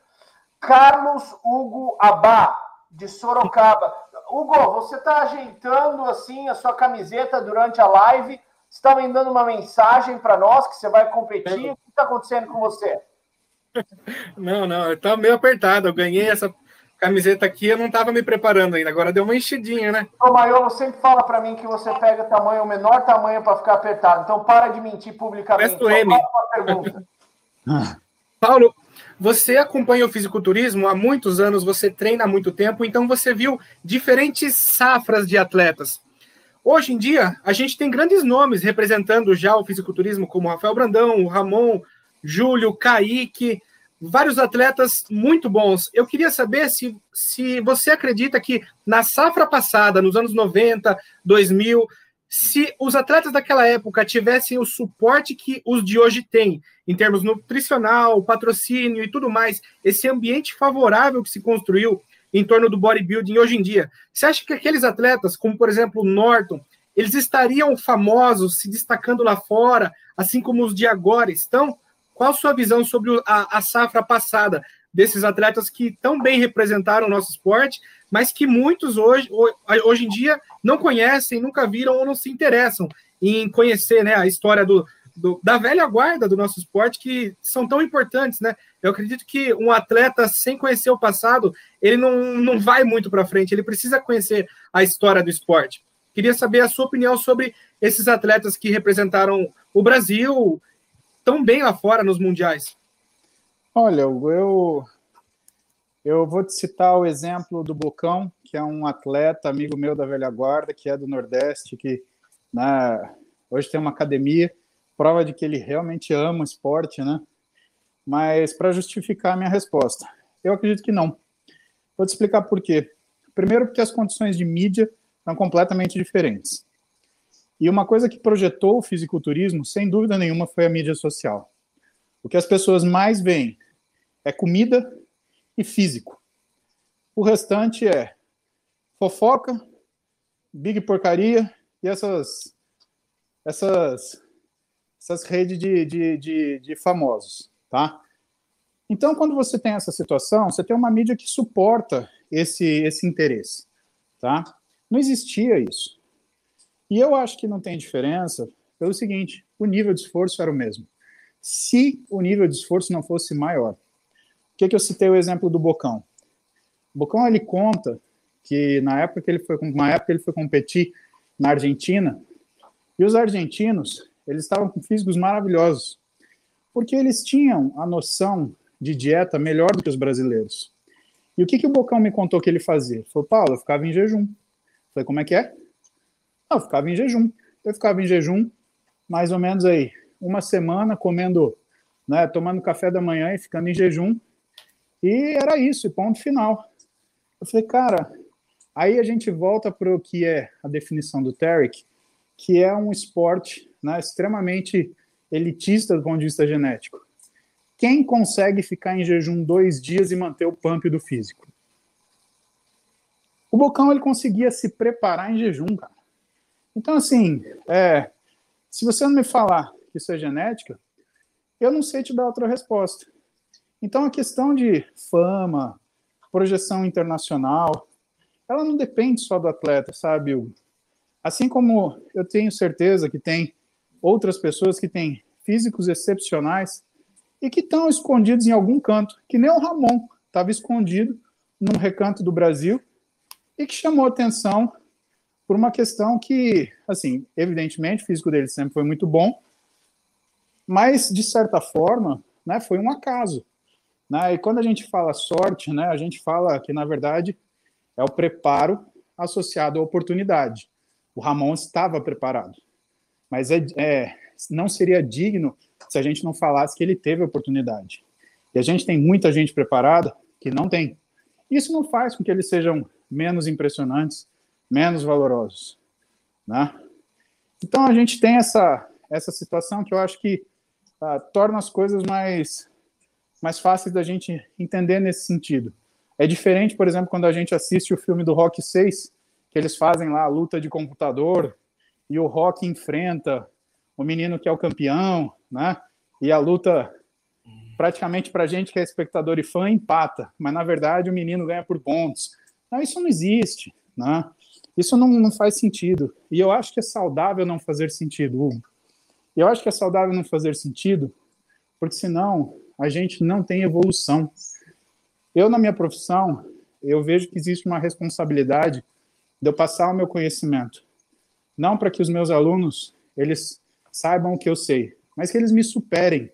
Carlos Hugo Abá, de Sorocaba. Hugo, você está ajeitando assim a sua camiseta durante a live? Está me dando uma mensagem para nós que você vai competir? O que está acontecendo com você? Não, não, está meio apertado. Eu ganhei essa camiseta aqui, eu não estava me preparando ainda. Agora deu uma enchidinha, né? O Maiolo sempre fala para mim que você pega tamanho, o menor tamanho para ficar apertado. Então para de mentir publicamente. Resto M. Paulo, você acompanha o fisiculturismo há muitos anos, você treina há muito tempo, então você viu diferentes safras de atletas. Hoje em dia, a gente tem grandes nomes representando já o fisiculturismo, como Rafael Brandão, o Ramon, Júlio, Kaique, vários atletas muito bons. Eu queria saber se, se você acredita que na safra passada, nos anos 90, 2000, se os atletas daquela época tivessem o suporte que os de hoje têm, em termos nutricional, patrocínio e tudo mais, esse ambiente favorável que se construiu em torno do bodybuilding hoje em dia, você acha que aqueles atletas, como por exemplo o Norton, eles estariam famosos, se destacando lá fora, assim como os de agora estão? Qual a sua visão sobre a, a safra passada desses atletas que tão bem representaram o nosso esporte, mas que muitos hoje, hoje em dia não conhecem, nunca viram ou não se interessam em conhecer né, a história do, do, da velha guarda do nosso esporte, que são tão importantes, né? Eu acredito que um atleta sem conhecer o passado, ele não, não vai muito para frente, ele precisa conhecer a história do esporte. Queria saber a sua opinião sobre esses atletas que representaram o Brasil tão bem lá fora nos mundiais? Olha, eu, eu vou te citar o exemplo do Bocão, que é um atleta, amigo meu da velha guarda, que é do Nordeste, que né, hoje tem uma academia, prova de que ele realmente ama o esporte, né? Mas para justificar a minha resposta, eu acredito que não. Vou te explicar por quê. Primeiro, porque as condições de mídia são completamente diferentes. E uma coisa que projetou o fisiculturismo, sem dúvida nenhuma, foi a mídia social. O que as pessoas mais veem é comida e físico. O restante é fofoca, big porcaria e essas essas essas redes de, de, de, de famosos, tá? Então, quando você tem essa situação, você tem uma mídia que suporta esse, esse interesse, tá? Não existia isso. E eu acho que não tem diferença pelo seguinte, o nível de esforço era o mesmo. Se o nível de esforço não fosse maior. O que, que eu citei o exemplo do Bocão? O Bocão, ele conta que na época que ele foi, uma época ele foi competir na Argentina, e os argentinos, eles estavam com físicos maravilhosos, porque eles tinham a noção de dieta melhor do que os brasileiros. E o que, que o Bocão me contou que ele fazia? Ele falou, Paulo, eu ficava em jejum. Eu falei, como é que é? Eu ficava em jejum. Eu ficava em jejum mais ou menos aí uma semana comendo, né, tomando café da manhã e ficando em jejum. E era isso, ponto final. Eu falei, cara, aí a gente volta para o que é a definição do Tarek, que é um esporte né, extremamente elitista do ponto de vista genético. Quem consegue ficar em jejum dois dias e manter o pump do físico? O Bocão ele conseguia se preparar em jejum, cara. Então, assim, é, se você não me falar que isso é genética, eu não sei te dar outra resposta. Então, a questão de fama, projeção internacional, ela não depende só do atleta, sabe? Assim como eu tenho certeza que tem outras pessoas que têm físicos excepcionais e que estão escondidos em algum canto, que nem o Ramon estava escondido num recanto do Brasil e que chamou atenção por uma questão que, assim, evidentemente, o físico dele sempre foi muito bom, mas, de certa forma, né, foi um acaso. Né? E quando a gente fala sorte, né, a gente fala que, na verdade, é o preparo associado à oportunidade. O Ramon estava preparado, mas é, é, não seria digno se a gente não falasse que ele teve oportunidade. E a gente tem muita gente preparada que não tem. Isso não faz com que eles sejam menos impressionantes, menos valorosos, né? Então a gente tem essa essa situação que eu acho que uh, torna as coisas mais mais fáceis da gente entender nesse sentido. É diferente, por exemplo, quando a gente assiste o filme do Rock 6, que eles fazem lá a luta de computador e o Rock enfrenta o menino que é o campeão, né? E a luta praticamente para gente que é espectador e fã empata, mas na verdade o menino ganha por pontos. Não, isso não existe, né? Isso não, não faz sentido. E eu acho que é saudável não fazer sentido, Hugo. Eu acho que é saudável não fazer sentido, porque senão a gente não tem evolução. Eu, na minha profissão, eu vejo que existe uma responsabilidade de eu passar o meu conhecimento. Não para que os meus alunos, eles saibam o que eu sei, mas que eles me superem.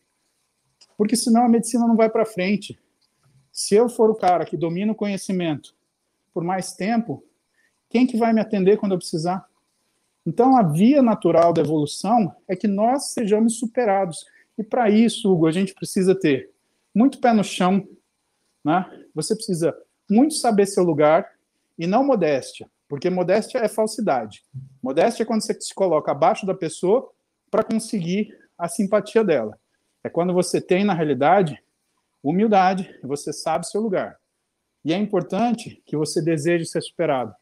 Porque senão a medicina não vai para frente. Se eu for o cara que domina o conhecimento por mais tempo, quem que vai me atender quando eu precisar? Então, a via natural da evolução é que nós sejamos superados. E para isso, Hugo, a gente precisa ter muito pé no chão, né? Você precisa muito saber seu lugar e não modéstia, porque modéstia é falsidade. Modéstia é quando você se coloca abaixo da pessoa para conseguir a simpatia dela. É quando você tem, na realidade, humildade você sabe seu lugar. E é importante que você deseje ser superado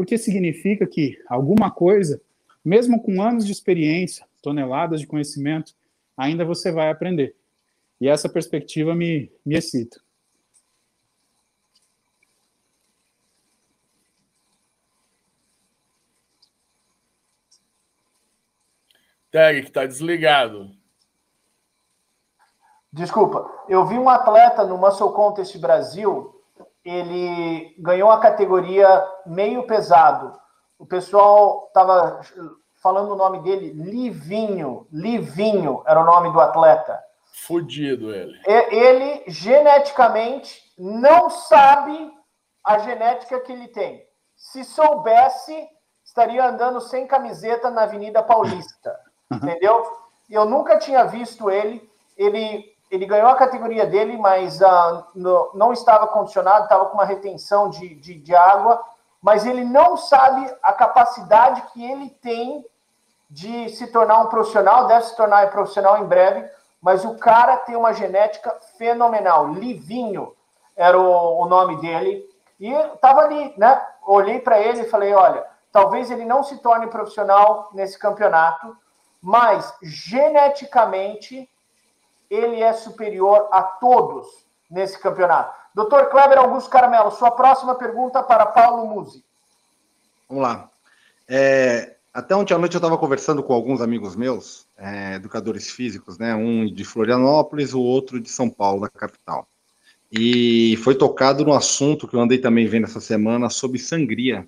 porque significa que alguma coisa, mesmo com anos de experiência, toneladas de conhecimento, ainda você vai aprender. E essa perspectiva me, me excita. Tag, que está desligado. Desculpa, eu vi um atleta no Muscle Contest Brasil ele ganhou a categoria meio pesado. O pessoal estava falando o nome dele, Livinho. Livinho era o nome do atleta. Fudido ele. Ele geneticamente não sabe a genética que ele tem. Se soubesse, estaria andando sem camiseta na Avenida Paulista. Entendeu? Eu nunca tinha visto ele. Ele ele ganhou a categoria dele, mas uh, no, não estava condicionado, estava com uma retenção de, de, de, água. mas ele não sabe a capacidade que ele tem de se tornar um profissional, deve se tornar um profissional em breve, mas o cara tem uma genética fenomenal. Livinho era o, o nome dele. E estava ali, né? Olhei para ele e falei: olha, talvez ele não se torne profissional nesse campeonato, mas geneticamente ele é superior a todos nesse campeonato. Doutor Kleber Augusto Caramelo, sua próxima pergunta para Paulo Musi. Vamos lá. É, até ontem à noite eu estava conversando com alguns amigos meus, é, educadores físicos, né? Um de Florianópolis, o outro de São Paulo, da capital. E foi tocado no assunto que eu andei também vendo essa semana sobre sangria.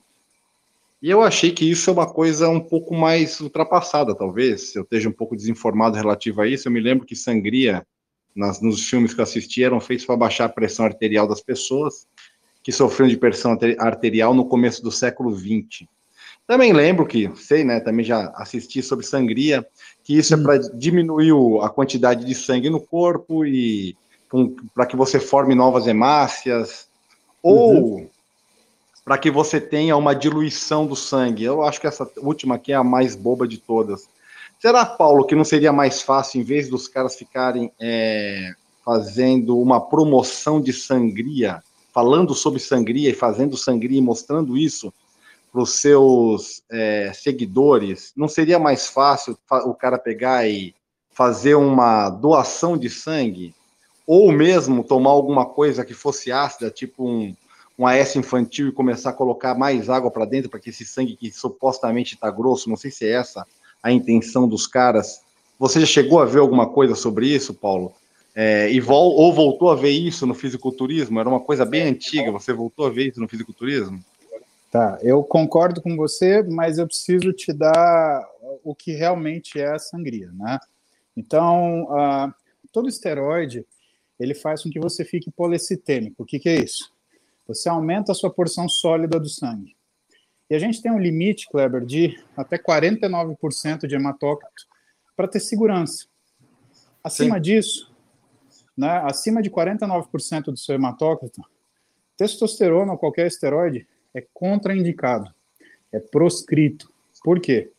E eu achei que isso é uma coisa um pouco mais ultrapassada, talvez. Eu esteja um pouco desinformado relativo a isso. Eu me lembro que sangria, nas, nos filmes que eu assisti, eram feitos para baixar a pressão arterial das pessoas que sofriam de pressão arterial no começo do século XX. Também lembro que, sei, né, também já assisti sobre sangria, que isso é para diminuir a quantidade de sangue no corpo e para que você forme novas hemácias, ou uhum. Para que você tenha uma diluição do sangue. Eu acho que essa última aqui é a mais boba de todas. Será, Paulo, que não seria mais fácil, em vez dos caras ficarem é, fazendo uma promoção de sangria, falando sobre sangria e fazendo sangria e mostrando isso, para os seus é, seguidores, não seria mais fácil o cara pegar e fazer uma doação de sangue? Ou mesmo tomar alguma coisa que fosse ácida, tipo um, um AS infantil e começar a colocar mais água para dentro para que esse sangue que supostamente está grosso, não sei se é essa a intenção dos caras. Você já chegou a ver alguma coisa sobre isso, Paulo? É, e vol ou voltou a ver isso no fisiculturismo? Era uma coisa bem antiga, você voltou a ver isso no fisiculturismo? Tá, eu concordo com você, mas eu preciso te dar o que realmente é a sangria, né? Então, uh, todo esteroide, ele faz com que você fique policitêmico. O que, que é isso? Você aumenta a sua porção sólida do sangue. E a gente tem um limite, Kleber, de até 49% de hematócrito para ter segurança. Acima Sim. disso, né, acima de 49% do seu hematócrito, testosterona ou qualquer esteroide é contraindicado, é proscrito. Por quê?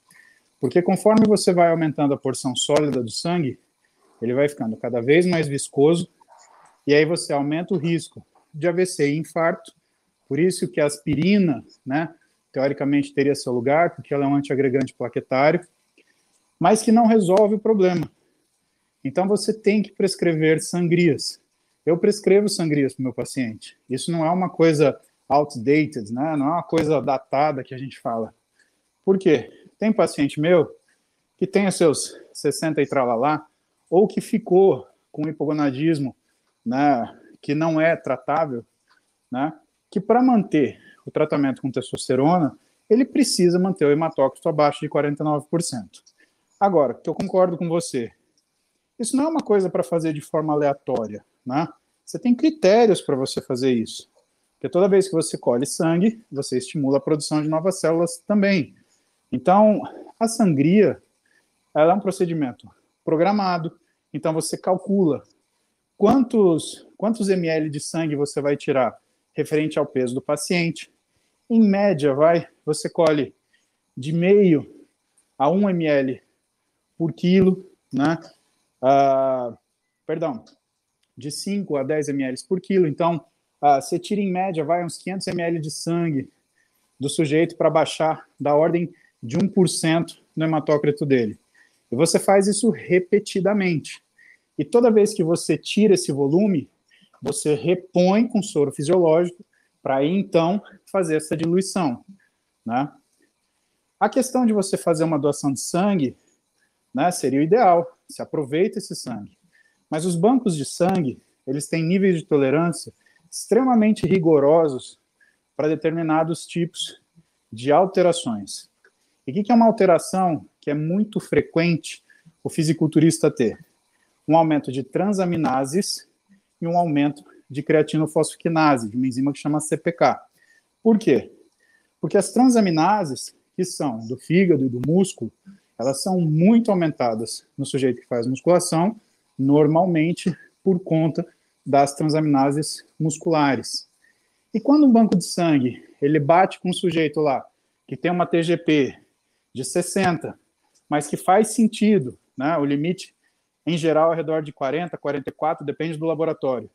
Porque conforme você vai aumentando a porção sólida do sangue, ele vai ficando cada vez mais viscoso, e aí você aumenta o risco de AVC e infarto. Por isso que a aspirina, né, teoricamente teria seu lugar, porque ela é um antiagregante plaquetário, mas que não resolve o problema. Então você tem que prescrever sangrias. Eu prescrevo sangrias para o meu paciente. Isso não é uma coisa outdated, né? Não é uma coisa datada que a gente fala. Por quê? Tem paciente meu que tem seus 60 e tralalá, ou que ficou com hipogonadismo, né, que não é tratável, né, que para manter o tratamento com testosterona, ele precisa manter o hematócrito abaixo de 49%. Agora, que eu concordo com você, isso não é uma coisa para fazer de forma aleatória, né? Você tem critérios para você fazer isso. Porque toda vez que você colhe sangue, você estimula a produção de novas células também. Então, a sangria ela é um procedimento programado. Então, você calcula quantos, quantos ml de sangue você vai tirar referente ao peso do paciente. Em média, vai, você colhe de meio a 1 ml por quilo, né? Uh, perdão, de 5 a 10 ml por quilo. Então, ah, você tira em média, vai uns 500 ml de sangue do sujeito para baixar da ordem de 1% no hematócrito dele. E você faz isso repetidamente. E toda vez que você tira esse volume, você repõe com soro fisiológico para então fazer essa diluição, né? A questão de você fazer uma doação de sangue, né, seria o ideal. Se aproveita esse sangue. Mas os bancos de sangue, eles têm níveis de tolerância extremamente rigorosos para determinados tipos de alterações. E o que é uma alteração que é muito frequente o fisiculturista ter? Um aumento de transaminases e um aumento de creatinofosfoquinase, de uma enzima que chama CPK. Por quê? Porque as transaminases, que são do fígado e do músculo, elas são muito aumentadas no sujeito que faz musculação, normalmente por conta das transaminases musculares. E quando um banco de sangue ele bate com um sujeito lá que tem uma TGP de 60, mas que faz sentido, né? O limite em geral ao redor de 40, 44, depende do laboratório.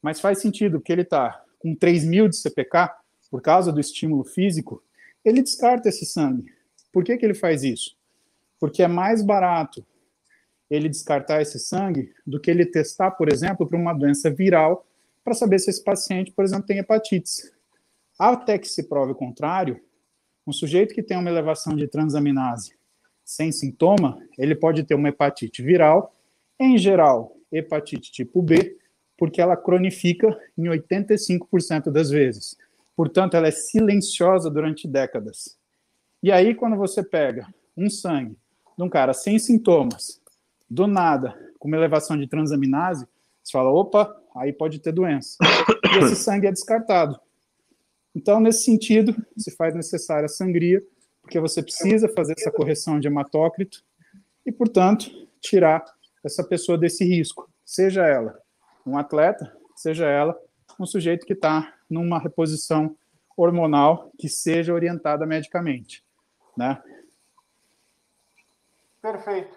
Mas faz sentido que ele está com 3 mil de CPK, por causa do estímulo físico, ele descarta esse sangue. Por que, que ele faz isso? Porque é mais barato ele descartar esse sangue do que ele testar, por exemplo, para uma doença viral, para saber se esse paciente, por exemplo, tem hepatite. Até que se prove o contrário, um sujeito que tem uma elevação de transaminase sem sintoma, ele pode ter uma hepatite viral, em geral, hepatite tipo B, porque ela cronifica em 85% das vezes. Portanto, ela é silenciosa durante décadas. E aí, quando você pega um sangue de um cara sem sintomas, do nada, com uma elevação de transaminase, você fala, opa, aí pode ter doença. E esse sangue é descartado. Então, nesse sentido, se faz necessária a sangria, porque você precisa fazer essa correção de hematócrito e, portanto, tirar essa pessoa desse risco, seja ela um atleta, seja ela um sujeito que está numa reposição hormonal que seja orientada medicamente, né? Perfeito.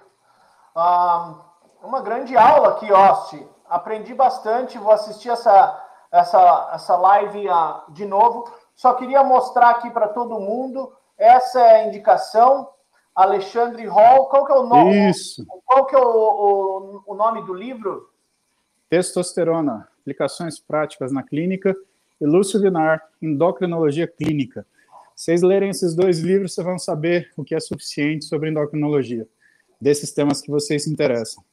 Uma grande aula aqui, Osti. Aprendi bastante, vou assistir essa, essa, essa live ah, de novo. Só queria mostrar aqui para todo mundo, essa é a indicação, Alexandre Hall. Qual que é o nome? Isso. Qual que é o, o, o nome do livro? Testosterona, aplicações práticas na clínica, e Lúcio Vinar, endocrinologia clínica. Vocês lerem esses dois livros, vocês vão saber o que é suficiente sobre endocrinologia, desses temas que vocês se interessam.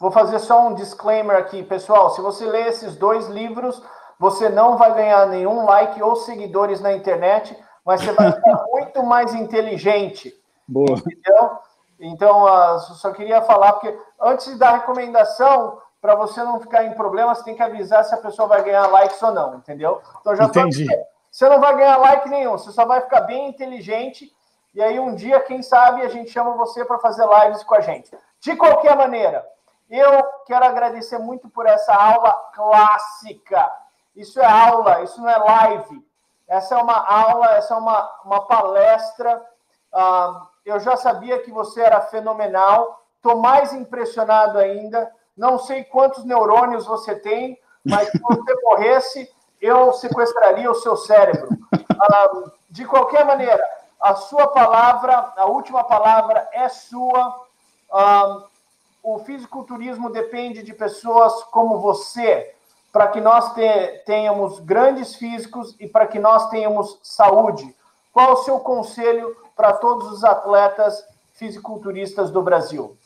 Vou fazer só um disclaimer aqui, pessoal. Se você ler esses dois livros, você não vai ganhar nenhum like ou seguidores na internet, mas você vai ficar muito mais inteligente. Boa. Entendeu? Então, uh, só queria falar, porque antes da recomendação, para você não ficar em problema, você tem que avisar se a pessoa vai ganhar likes ou não, entendeu? Então já Entendi. Tô... Você não vai ganhar like nenhum, você só vai ficar bem inteligente. E aí, um dia, quem sabe, a gente chama você para fazer lives com a gente. De qualquer maneira, eu quero agradecer muito por essa aula clássica. Isso é aula, isso não é live. Essa é uma aula, essa é uma, uma palestra. Uh, eu já sabia que você era fenomenal. Estou mais impressionado ainda. Não sei quantos neurônios você tem, mas se você morresse, eu sequestraria o seu cérebro. Uh, de qualquer maneira, a sua palavra, a última palavra é sua. Uh, o fisiculturismo depende de pessoas como você, para que nós tenhamos grandes físicos e para que nós tenhamos saúde. Qual o seu conselho para todos os atletas fisiculturistas do Brasil?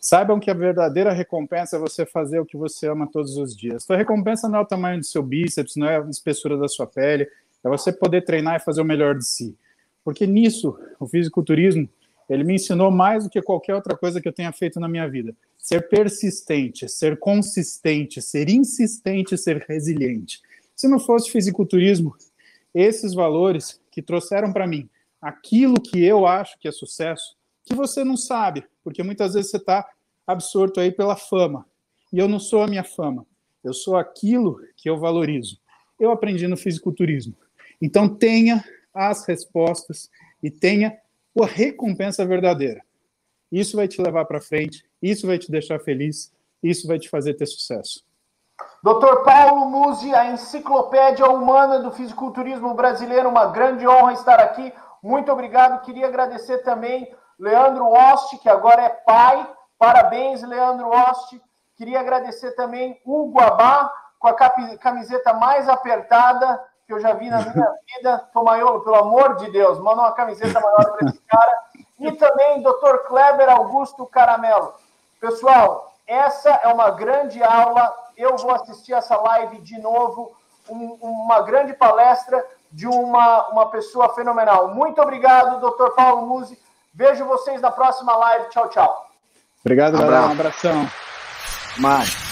Saibam que a verdadeira recompensa é você fazer o que você ama todos os dias. Sua recompensa não é o tamanho do seu bíceps, não é a espessura da sua pele, é você poder treinar e fazer o melhor de si. Porque nisso, o fisiculturismo, ele me ensinou mais do que qualquer outra coisa que eu tenha feito na minha vida. Ser persistente, ser consistente, ser insistente, ser resiliente. Se não fosse fisiculturismo, esses valores que trouxeram para mim aquilo que eu acho que é sucesso, que você não sabe, porque muitas vezes você está absorto aí pela fama. E eu não sou a minha fama, eu sou aquilo que eu valorizo. Eu aprendi no fisiculturismo. Então tenha as respostas e tenha a recompensa verdadeira. Isso vai te levar para frente, isso vai te deixar feliz, isso vai te fazer ter sucesso. Dr. Paulo Musi, a enciclopédia humana do fisiculturismo brasileiro, uma grande honra estar aqui. Muito obrigado. Queria agradecer também Leandro Oste, que agora é pai. Parabéns, Leandro Oste. Queria agradecer também o Guabá, com a camiseta mais apertada que eu já vi na minha vida. Tomaiolo, pelo amor de Deus, manda uma camiseta maior para esse cara. E também Dr. Kleber Augusto Caramelo. Pessoal, essa é uma grande aula. Eu vou assistir essa live de novo. Um, uma grande palestra de uma, uma pessoa fenomenal. Muito obrigado, Dr. Paulo Musi. Vejo vocês na próxima live. Tchau, tchau. Obrigado, galera. Um abração. Mais.